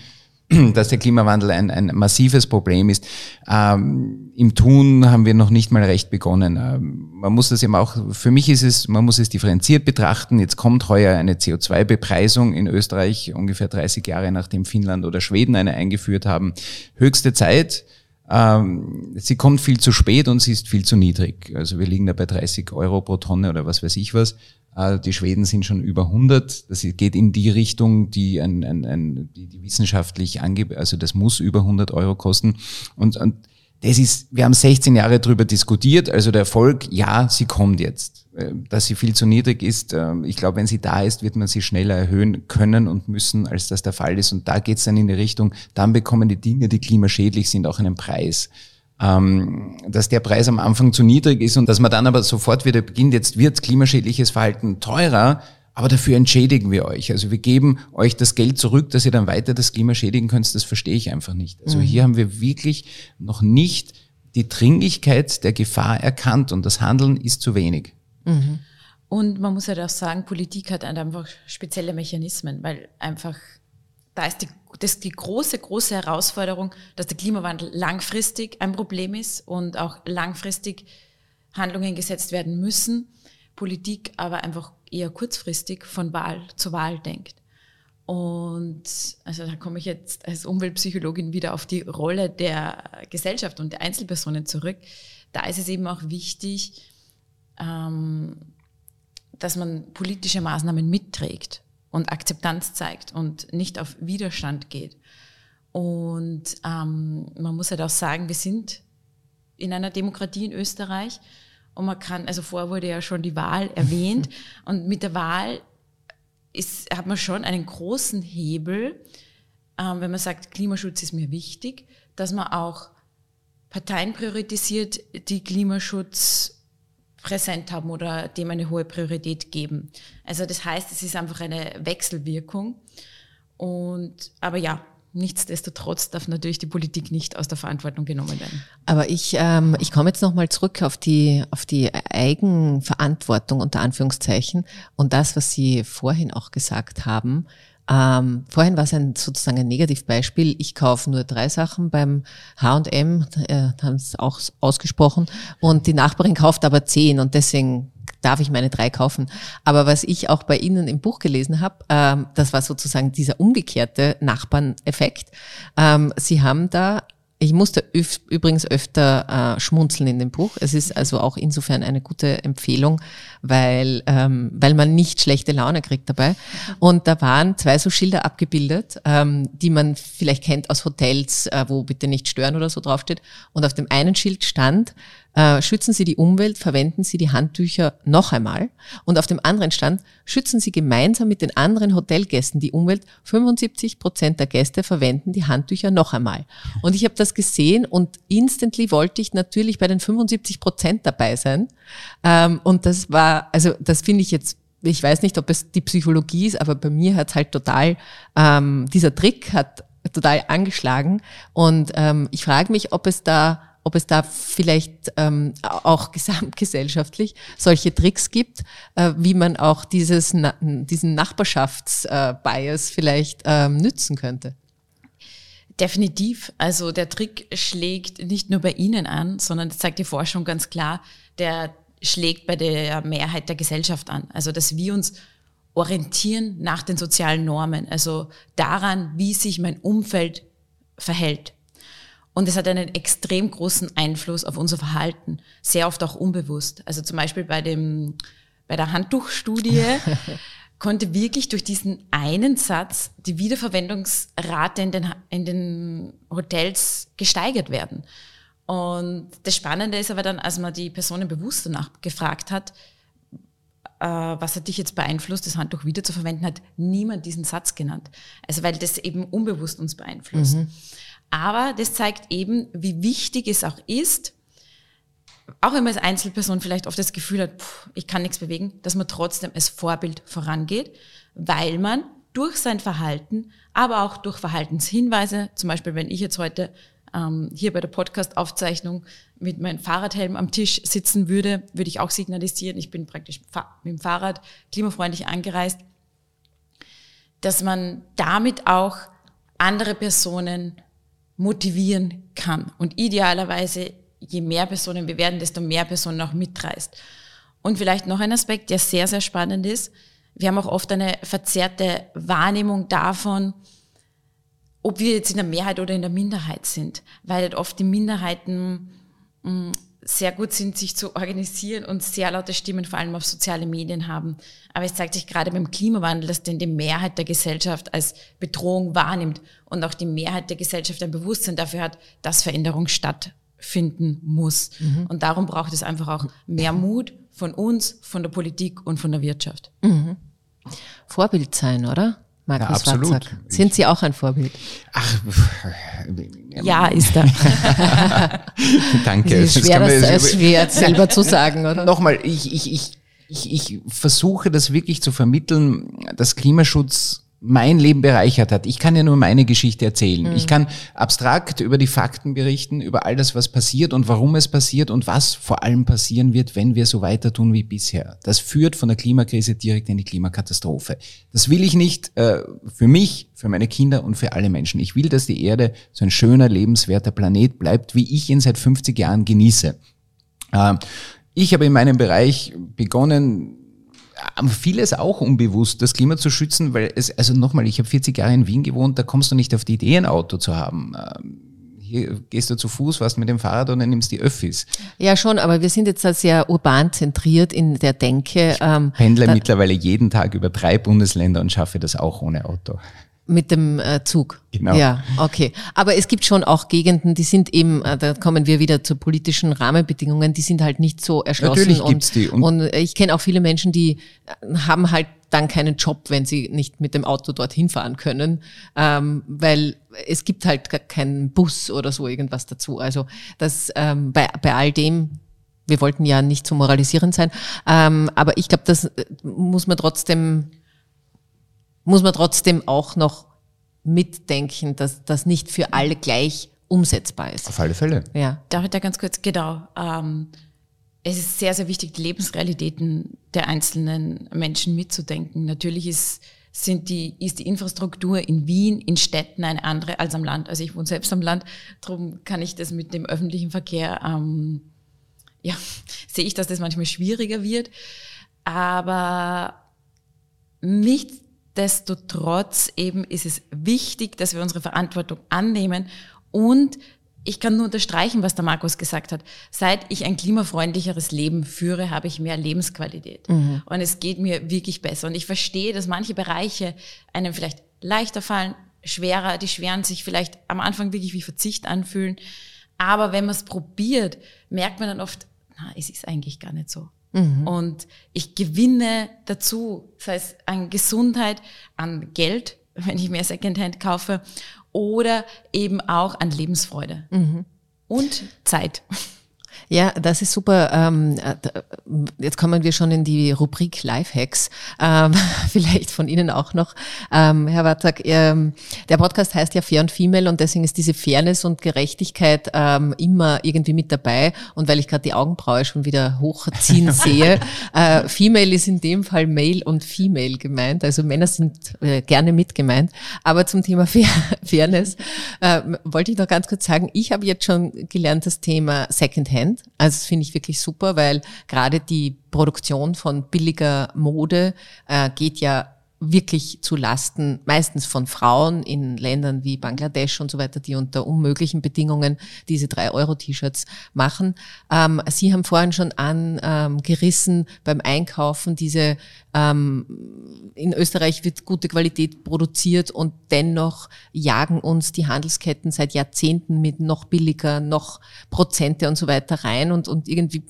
dass der Klimawandel ein, ein massives Problem ist. Ähm, Im Tun haben wir noch nicht mal recht begonnen. Ähm, man muss das eben auch, für mich ist es, man muss es differenziert betrachten. Jetzt kommt heuer eine CO2-Bepreisung in Österreich, ungefähr 30 Jahre nachdem Finnland oder Schweden eine eingeführt haben. Höchste Zeit. Ähm, sie kommt viel zu spät und sie ist viel zu niedrig. Also wir liegen da bei 30 Euro pro Tonne oder was weiß ich was. Äh, die Schweden sind schon über 100. Das geht in die Richtung, die, ein, ein, ein, die, die wissenschaftlich angibt. Also das muss über 100 Euro kosten. Und, und das ist, wir haben 16 Jahre darüber diskutiert. Also der Erfolg, ja, sie kommt jetzt. Äh, dass sie viel zu niedrig ist. Äh, ich glaube, wenn sie da ist, wird man sie schneller erhöhen können und müssen, als das der Fall ist. Und da geht es dann in die Richtung, dann bekommen die Dinge, die klimaschädlich sind, auch einen Preis ähm, dass der Preis am Anfang zu niedrig ist und dass man dann aber sofort wieder beginnt, jetzt wird klimaschädliches Verhalten teurer, aber dafür entschädigen wir euch. Also wir geben euch das Geld zurück, dass ihr dann weiter das Klima schädigen könnt, das verstehe ich einfach nicht. Also mhm. hier haben wir wirklich noch nicht die Dringlichkeit der Gefahr erkannt und das Handeln ist zu wenig. Mhm. Und man muss halt auch sagen, Politik hat einfach spezielle Mechanismen, weil einfach da ist die, das die große, große Herausforderung, dass der Klimawandel langfristig ein Problem ist und auch langfristig Handlungen gesetzt werden müssen. Politik aber einfach eher kurzfristig von Wahl zu Wahl denkt. Und also da komme ich jetzt als Umweltpsychologin wieder auf die Rolle der Gesellschaft und der Einzelpersonen zurück. Da ist es eben auch wichtig, ähm, dass man politische Maßnahmen mitträgt und Akzeptanz zeigt und nicht auf Widerstand geht. Und ähm, man muss halt auch sagen, wir sind in einer Demokratie in Österreich und man kann, also vorher wurde ja schon die Wahl erwähnt und mit der Wahl ist, hat man schon einen großen Hebel, ähm, wenn man sagt, Klimaschutz ist mir wichtig, dass man auch Parteien priorisiert, die Klimaschutz präsent haben oder dem eine hohe Priorität geben. Also das heißt, es ist einfach eine Wechselwirkung. Und, aber ja, Nichtsdestotrotz darf natürlich die Politik nicht aus der Verantwortung genommen werden. Aber ich, ähm, ich komme jetzt nochmal zurück auf die, auf die Eigenverantwortung unter Anführungszeichen und das, was Sie vorhin auch gesagt haben. Ähm, vorhin war es ein, sozusagen ein Negativbeispiel. Ich kaufe nur drei Sachen beim H&M, äh, haben es auch ausgesprochen, und die Nachbarin kauft aber zehn und deswegen darf ich meine drei kaufen. Aber was ich auch bei Ihnen im Buch gelesen habe, ähm, das war sozusagen dieser umgekehrte Nachbarn-Effekt. Ähm, Sie haben da ich musste übrigens öfter äh, schmunzeln in dem Buch. Es ist also auch insofern eine gute Empfehlung, weil, ähm, weil man nicht schlechte Laune kriegt dabei. Und da waren zwei so Schilder abgebildet, ähm, die man vielleicht kennt aus Hotels, äh, wo bitte nicht stören oder so draufsteht. Und auf dem einen Schild stand, äh, schützen Sie die Umwelt, verwenden Sie die Handtücher noch einmal. Und auf dem anderen stand, schützen Sie gemeinsam mit den anderen Hotelgästen die Umwelt. 75 Prozent der Gäste verwenden die Handtücher noch einmal. Und ich habe das gesehen und instantly wollte ich natürlich bei den 75 Prozent dabei sein. Ähm, und das war, also das finde ich jetzt ich weiß nicht, ob es die Psychologie ist, aber bei mir hat es halt total, ähm, dieser Trick hat total angeschlagen. Und ähm, ich frage mich, ob es da ob es da vielleicht ähm, auch gesamtgesellschaftlich solche Tricks gibt, äh, wie man auch dieses, na, diesen Nachbarschaftsbias äh, vielleicht ähm, nützen könnte. Definitiv. Also der Trick schlägt nicht nur bei Ihnen an, sondern das zeigt die Forschung ganz klar, der schlägt bei der Mehrheit der Gesellschaft an. Also dass wir uns orientieren nach den sozialen Normen, also daran, wie sich mein Umfeld verhält. Und es hat einen extrem großen Einfluss auf unser Verhalten, sehr oft auch unbewusst. Also zum Beispiel bei, dem, bei der Handtuchstudie konnte wirklich durch diesen einen Satz die Wiederverwendungsrate in den, in den Hotels gesteigert werden. Und das Spannende ist aber dann, als man die Personen bewusst danach gefragt hat, äh, was hat dich jetzt beeinflusst, das Handtuch wieder zu verwenden, hat niemand diesen Satz genannt. Also weil das eben unbewusst uns beeinflusst. Mhm. Aber das zeigt eben, wie wichtig es auch ist, auch wenn man als Einzelperson vielleicht oft das Gefühl hat, pff, ich kann nichts bewegen, dass man trotzdem als Vorbild vorangeht, weil man durch sein Verhalten, aber auch durch Verhaltenshinweise, zum Beispiel wenn ich jetzt heute ähm, hier bei der Podcast-Aufzeichnung mit meinem Fahrradhelm am Tisch sitzen würde, würde ich auch signalisieren, ich bin praktisch mit dem Fahrrad klimafreundlich angereist, dass man damit auch andere Personen motivieren kann. Und idealerweise, je mehr Personen wir werden, desto mehr Personen auch mitreißt. Und vielleicht noch ein Aspekt, der sehr, sehr spannend ist. Wir haben auch oft eine verzerrte Wahrnehmung davon, ob wir jetzt in der Mehrheit oder in der Minderheit sind, weil halt oft die Minderheiten mh, mm, sehr gut sind, sich zu organisieren und sehr laute Stimmen vor allem auf soziale Medien haben. Aber es zeigt sich gerade beim Klimawandel, dass denn die Mehrheit der Gesellschaft als Bedrohung wahrnimmt und auch die Mehrheit der Gesellschaft ein Bewusstsein dafür hat, dass Veränderung stattfinden muss. Mhm. Und darum braucht es einfach auch mehr Mut von uns, von der Politik und von der Wirtschaft. Mhm. Vorbild sein, oder? Markus ja, absolut. Watzak. Sind Sie auch ein Vorbild? Ach, ja, ist er. Danke. Es ist schwer, das, das schwer selber zu sagen, oder? Nochmal, ich, ich, ich, ich, ich versuche das wirklich zu vermitteln, dass Klimaschutz mein Leben bereichert hat. Ich kann ja nur meine Geschichte erzählen. Mhm. Ich kann abstrakt über die Fakten berichten, über all das, was passiert und warum es passiert und was vor allem passieren wird, wenn wir so weiter tun wie bisher. Das führt von der Klimakrise direkt in die Klimakatastrophe. Das will ich nicht äh, für mich, für meine Kinder und für alle Menschen. Ich will, dass die Erde so ein schöner, lebenswerter Planet bleibt, wie ich ihn seit 50 Jahren genieße. Äh, ich habe in meinem Bereich begonnen, vieles auch unbewusst, das Klima zu schützen, weil es, also nochmal, ich habe 40 Jahre in Wien gewohnt, da kommst du nicht auf die Idee, ein Auto zu haben. Ähm, hier gehst du zu Fuß, fährst mit dem Fahrrad und dann nimmst die Öffis. Ja, schon, aber wir sind jetzt sehr urban zentriert in der Denke. Ich ähm, pendle mittlerweile jeden Tag über drei Bundesländer und schaffe das auch ohne Auto. Mit dem äh, Zug. Genau. Ja, okay. Aber es gibt schon auch Gegenden, die sind eben, äh, da kommen wir wieder zu politischen Rahmenbedingungen, die sind halt nicht so erschlossen. Natürlich gibt's die. Und, und ich kenne auch viele Menschen, die äh, haben halt dann keinen Job, wenn sie nicht mit dem Auto dorthin fahren können, ähm, weil es gibt halt keinen Bus oder so irgendwas dazu. Also das ähm, bei, bei all dem wir wollten ja nicht zu moralisierend sein, ähm, aber ich glaube, das muss man trotzdem muss man trotzdem auch noch mitdenken, dass das nicht für alle gleich umsetzbar ist. Auf alle Fälle. Ja. Darf ich da ganz kurz, genau. Ähm, es ist sehr, sehr wichtig, die Lebensrealitäten der einzelnen Menschen mitzudenken. Natürlich ist, sind die, ist die Infrastruktur in Wien, in Städten eine andere als am Land. Also ich wohne selbst am Land, darum kann ich das mit dem öffentlichen Verkehr, ähm, ja, sehe ich, dass das manchmal schwieriger wird. Aber nicht Nichtsdestotrotz eben ist es wichtig, dass wir unsere Verantwortung annehmen und ich kann nur unterstreichen, was der Markus gesagt hat. Seit ich ein klimafreundlicheres Leben führe, habe ich mehr Lebensqualität. Mhm. Und es geht mir wirklich besser. Und ich verstehe, dass manche Bereiche einem vielleicht leichter fallen, schwerer, die schweren sich vielleicht am Anfang wirklich wie Verzicht anfühlen. Aber wenn man es probiert, merkt man dann oft, na, es ist eigentlich gar nicht so. Mhm. Und ich gewinne dazu, sei es an Gesundheit, an Geld, wenn ich mehr Secondhand kaufe, oder eben auch an Lebensfreude mhm. und Zeit. Ja, das ist super. Ähm, äh, jetzt kommen wir schon in die Rubrik Lifehacks. Ähm, vielleicht von Ihnen auch noch, ähm, Herr Watzak. der Podcast heißt ja Fair und Female und deswegen ist diese Fairness und Gerechtigkeit immer irgendwie mit dabei. Und weil ich gerade die Augenbraue schon wieder hochziehen sehe, äh, Female ist in dem Fall Male und Female gemeint. Also Männer sind äh, gerne mit gemeint. Aber zum Thema Fairness wollte ich noch ganz kurz sagen, ich habe jetzt schon gelernt das Thema Secondhand Prozent. Also das finde ich wirklich super, weil gerade die Produktion von billiger Mode äh, geht ja wirklich zu Lasten meistens von Frauen in Ländern wie Bangladesch und so weiter, die unter unmöglichen Bedingungen diese drei Euro T-Shirts machen. Ähm, Sie haben vorhin schon angerissen beim Einkaufen diese ähm, in Österreich wird gute Qualität produziert und dennoch jagen uns die Handelsketten seit Jahrzehnten mit noch billiger, noch Prozente und so weiter rein und, und irgendwie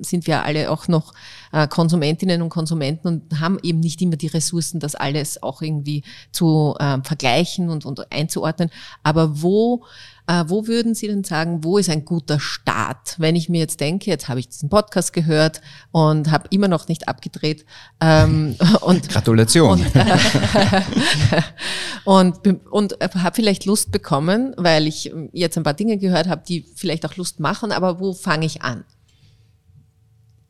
sind wir alle auch noch äh, Konsumentinnen und Konsumenten und haben eben nicht immer die Ressourcen, das alles auch irgendwie zu äh, vergleichen und, und einzuordnen. Aber wo äh, wo würden Sie denn sagen, wo ist ein guter Start? Wenn ich mir jetzt denke, jetzt habe ich diesen Podcast gehört und habe immer noch nicht abgedreht. Ähm, und, Gratulation. Und, äh, und, und habe vielleicht Lust bekommen, weil ich jetzt ein paar Dinge gehört habe, die vielleicht auch Lust machen, aber wo fange ich an?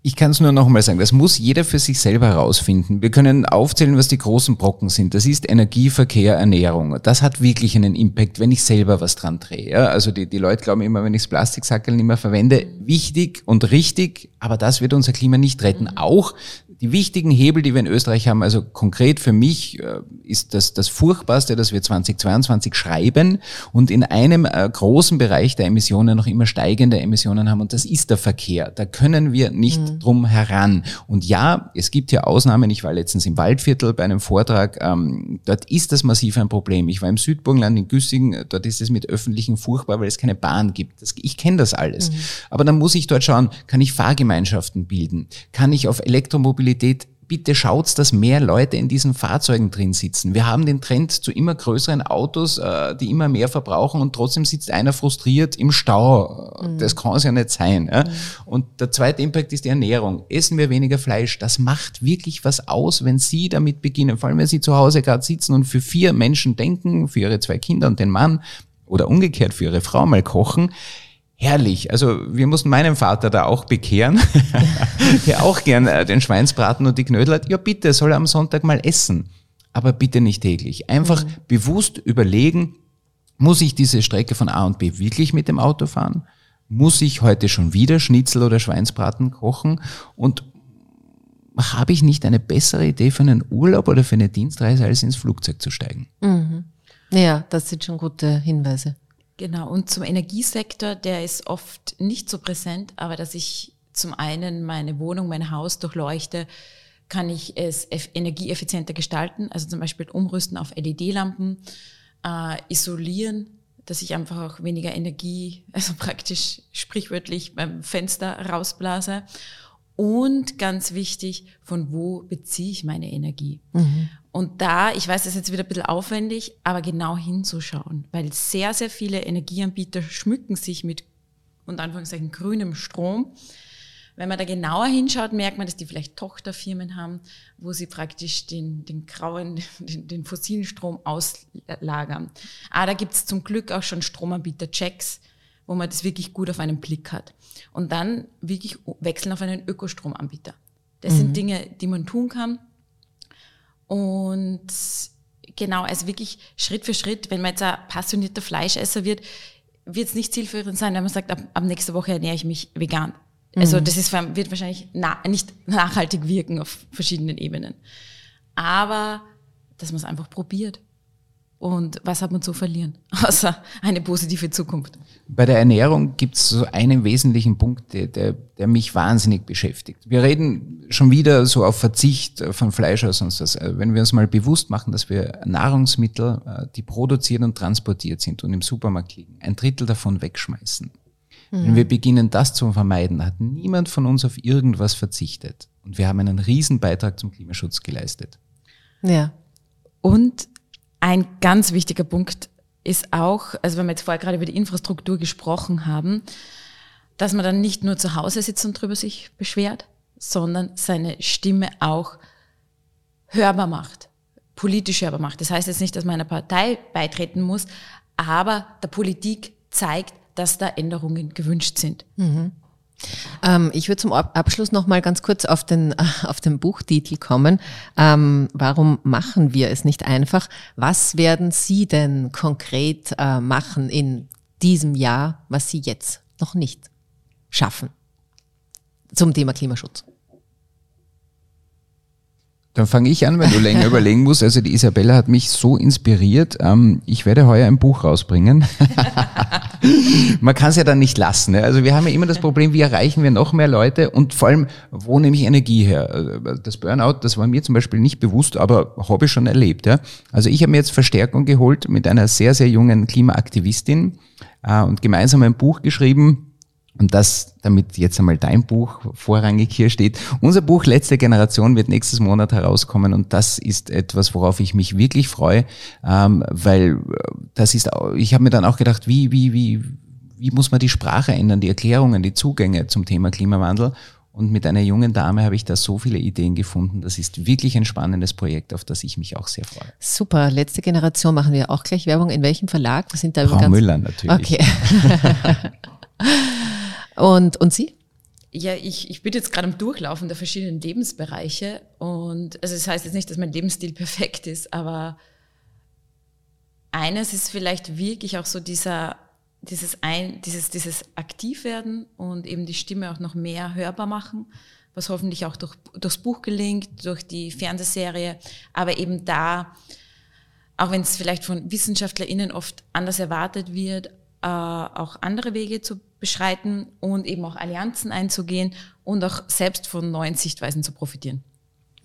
Ich kann es nur noch einmal sagen, das muss jeder für sich selber herausfinden. Wir können aufzählen, was die großen Brocken sind. Das ist Energie, Verkehr, Ernährung. Das hat wirklich einen Impact, wenn ich selber was dran drehe. Also die, die Leute glauben immer, wenn ich das Plastiksackel nicht mehr verwende, wichtig und richtig, aber das wird unser Klima nicht retten. Auch die wichtigen Hebel, die wir in Österreich haben, also konkret für mich äh, ist das das Furchtbarste, dass wir 2022 schreiben und in einem äh, großen Bereich der Emissionen noch immer steigende Emissionen haben und das ist der Verkehr. Da können wir nicht mhm. drum heran. Und ja, es gibt ja Ausnahmen. Ich war letztens im Waldviertel bei einem Vortrag. Ähm, dort ist das massiv ein Problem. Ich war im Südburgenland in Güssingen. Dort ist es mit öffentlichen furchtbar, weil es keine Bahn gibt. Das, ich kenne das alles. Mhm. Aber dann muss ich dort schauen, kann ich Fahrgemeinschaften bilden? Kann ich auf Elektromobilität Mobilität, bitte schaut, dass mehr Leute in diesen Fahrzeugen drin sitzen. Wir haben den Trend zu immer größeren Autos, äh, die immer mehr verbrauchen und trotzdem sitzt einer frustriert im Stau. Mhm. Das kann es ja nicht sein. Mhm. Und der zweite Impact ist die Ernährung. Essen wir weniger Fleisch. Das macht wirklich was aus, wenn Sie damit beginnen. Vor allem, wenn Sie zu Hause gerade sitzen und für vier Menschen denken, für Ihre zwei Kinder und den Mann oder umgekehrt für Ihre Frau mal kochen herrlich. Also wir mussten meinen Vater da auch bekehren, der auch gern äh, den Schweinsbraten und die Knödel hat. Ja bitte, soll er am Sonntag mal essen. Aber bitte nicht täglich. Einfach mhm. bewusst überlegen, muss ich diese Strecke von A und B wirklich mit dem Auto fahren? Muss ich heute schon wieder Schnitzel oder Schweinsbraten kochen? Und habe ich nicht eine bessere Idee für einen Urlaub oder für eine Dienstreise, als ins Flugzeug zu steigen? Mhm. Ja, das sind schon gute Hinweise. Genau, und zum Energiesektor, der ist oft nicht so präsent, aber dass ich zum einen meine Wohnung, mein Haus durchleuchte, kann ich es energieeffizienter gestalten, also zum Beispiel umrüsten auf LED-Lampen, äh, isolieren, dass ich einfach auch weniger Energie, also praktisch sprichwörtlich beim Fenster rausblase und ganz wichtig, von wo beziehe ich meine Energie? Mhm. Und da, ich weiß, das ist jetzt wieder ein bisschen aufwendig, aber genau hinzuschauen, weil sehr, sehr viele Energieanbieter schmücken sich mit, und Anführungszeichen, grünem Strom. Wenn man da genauer hinschaut, merkt man, dass die vielleicht Tochterfirmen haben, wo sie praktisch den, den grauen, den, den fossilen Strom auslagern. Ah, da gibt's zum Glück auch schon Stromanbieter-Checks, wo man das wirklich gut auf einen Blick hat. Und dann wirklich wechseln auf einen Ökostromanbieter. Das mhm. sind Dinge, die man tun kann. Und genau, also wirklich Schritt für Schritt, wenn man jetzt ein passionierter Fleischesser wird, wird es nicht zielführend sein, wenn man sagt, ab, ab nächster Woche ernähre ich mich vegan. Also mhm. das ist, wird wahrscheinlich na, nicht nachhaltig wirken auf verschiedenen Ebenen. Aber dass man es einfach probiert. Und was hat man zu verlieren, außer eine positive Zukunft? Bei der Ernährung gibt es so einen wesentlichen Punkt, der, der, mich wahnsinnig beschäftigt. Wir reden schon wieder so auf Verzicht von Fleisch oder sonst was. Wenn wir uns mal bewusst machen, dass wir Nahrungsmittel, äh, die produziert und transportiert sind und im Supermarkt liegen, ein Drittel davon wegschmeißen. Mhm. Wenn wir beginnen, das zu vermeiden, hat niemand von uns auf irgendwas verzichtet. Und wir haben einen riesen Beitrag zum Klimaschutz geleistet. Ja. Und ein ganz wichtiger Punkt ist auch, also wenn wir jetzt vorher gerade über die Infrastruktur gesprochen haben, dass man dann nicht nur zu Hause sitzt und drüber sich beschwert, sondern seine Stimme auch hörbar macht, politisch hörbar macht. Das heißt jetzt nicht, dass man einer Partei beitreten muss, aber der Politik zeigt, dass da Änderungen gewünscht sind. Mhm. Ähm, ich würde zum Abschluss noch mal ganz kurz auf den, auf den Buchtitel kommen. Ähm, warum machen wir es nicht einfach? Was werden Sie denn konkret äh, machen in diesem Jahr, was Sie jetzt noch nicht schaffen? zum Thema Klimaschutz? Dann fange ich an, wenn du länger überlegen musst. Also die Isabella hat mich so inspiriert. Ähm, ich werde heuer ein Buch rausbringen. Man kann es ja dann nicht lassen. Ne? Also wir haben ja immer das Problem, wie erreichen wir noch mehr Leute und vor allem, wo nehme ich Energie her? Äh, das Burnout, das war mir zum Beispiel nicht bewusst, aber habe ich schon erlebt. Ja? Also ich habe mir jetzt Verstärkung geholt mit einer sehr, sehr jungen Klimaaktivistin äh, und gemeinsam ein Buch geschrieben, und das, damit jetzt einmal dein Buch vorrangig hier steht. Unser Buch Letzte Generation wird nächstes Monat herauskommen und das ist etwas, worauf ich mich wirklich freue, ähm, weil äh, das ist, ich habe mir dann auch gedacht, wie, wie, wie, wie muss man die Sprache ändern, die Erklärungen, die Zugänge zum Thema Klimawandel. Und mit einer jungen Dame habe ich da so viele Ideen gefunden. Das ist wirklich ein spannendes Projekt, auf das ich mich auch sehr freue. Super. Letzte Generation machen wir auch gleich Werbung. In welchem Verlag? Was sind da Frau Müller natürlich. Okay. Und, und Sie? Ja, ich, ich bin jetzt gerade am Durchlaufen der verschiedenen Lebensbereiche und also das heißt jetzt nicht, dass mein Lebensstil perfekt ist, aber eines ist vielleicht wirklich auch so dieser, dieses, ein, dieses, dieses Aktivwerden und eben die Stimme auch noch mehr hörbar machen, was hoffentlich auch durch, durchs Buch gelingt, durch die Fernsehserie, aber eben da, auch wenn es vielleicht von WissenschaftlerInnen oft anders erwartet wird, äh, auch andere Wege zu beschreiten und eben auch Allianzen einzugehen und auch selbst von neuen Sichtweisen zu profitieren.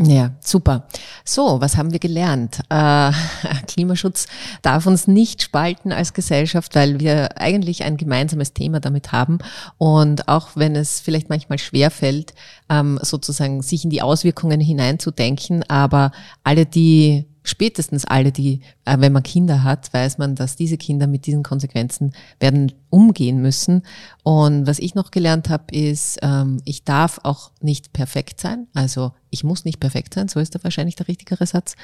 Ja, super. So, was haben wir gelernt? Äh, Klimaschutz darf uns nicht spalten als Gesellschaft, weil wir eigentlich ein gemeinsames Thema damit haben. Und auch wenn es vielleicht manchmal schwer fällt, ähm, sozusagen sich in die Auswirkungen hineinzudenken, aber alle, die spätestens alle, die, wenn man Kinder hat, weiß man, dass diese Kinder mit diesen Konsequenzen werden umgehen müssen. Und was ich noch gelernt habe, ist, ähm, ich darf auch nicht perfekt sein. Also ich muss nicht perfekt sein, so ist da wahrscheinlich der richtigere Satz.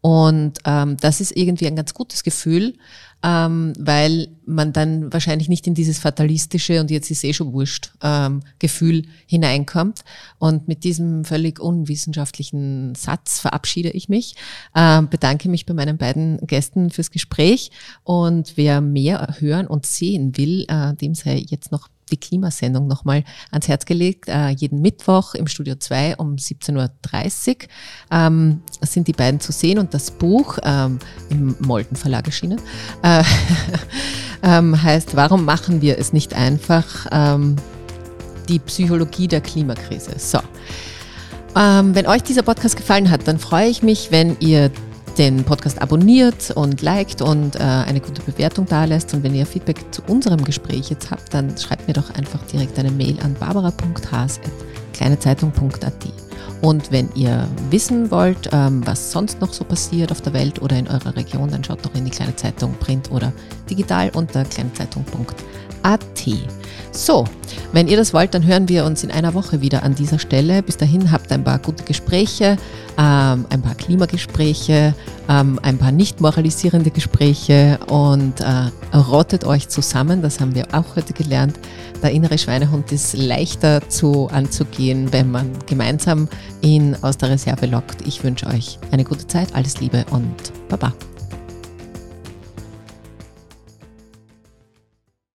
Und ähm, das ist irgendwie ein ganz gutes Gefühl, ähm, weil man dann wahrscheinlich nicht in dieses fatalistische und jetzt ist eh schon wurscht ähm, Gefühl hineinkommt. Und mit diesem völlig unwissenschaftlichen Satz verabschiede ich mich, ähm, bedanke mich bei meinen beiden Gästen fürs Gespräch und wer mehr hören und sehen will, äh, dem sei jetzt noch die Klimasendung nochmal ans Herz gelegt. Äh, jeden Mittwoch im Studio 2 um 17.30 Uhr ähm, sind die beiden zu sehen und das Buch ähm, im Molden Verlag erschienen äh, ähm, heißt, warum machen wir es nicht einfach? Die Psychologie der Klimakrise. So. Wenn euch dieser Podcast gefallen hat, dann freue ich mich, wenn ihr den Podcast abonniert und liked und äh, eine gute Bewertung da lässt. Und wenn ihr Feedback zu unserem Gespräch jetzt habt, dann schreibt mir doch einfach direkt eine Mail an barbara.haas.kleinezeitung.at. Und wenn ihr wissen wollt, ähm, was sonst noch so passiert auf der Welt oder in eurer Region, dann schaut doch in die Kleine Zeitung Print oder digital unter kleinezeitung.at. So, wenn ihr das wollt, dann hören wir uns in einer Woche wieder an dieser Stelle. Bis dahin habt ein paar gute Gespräche, ähm, ein paar Klimagespräche, ähm, ein paar nicht moralisierende Gespräche und äh, rottet euch zusammen. Das haben wir auch heute gelernt. Der innere Schweinehund ist leichter zu anzugehen, wenn man gemeinsam ihn aus der Reserve lockt. Ich wünsche euch eine gute Zeit, alles Liebe und Baba.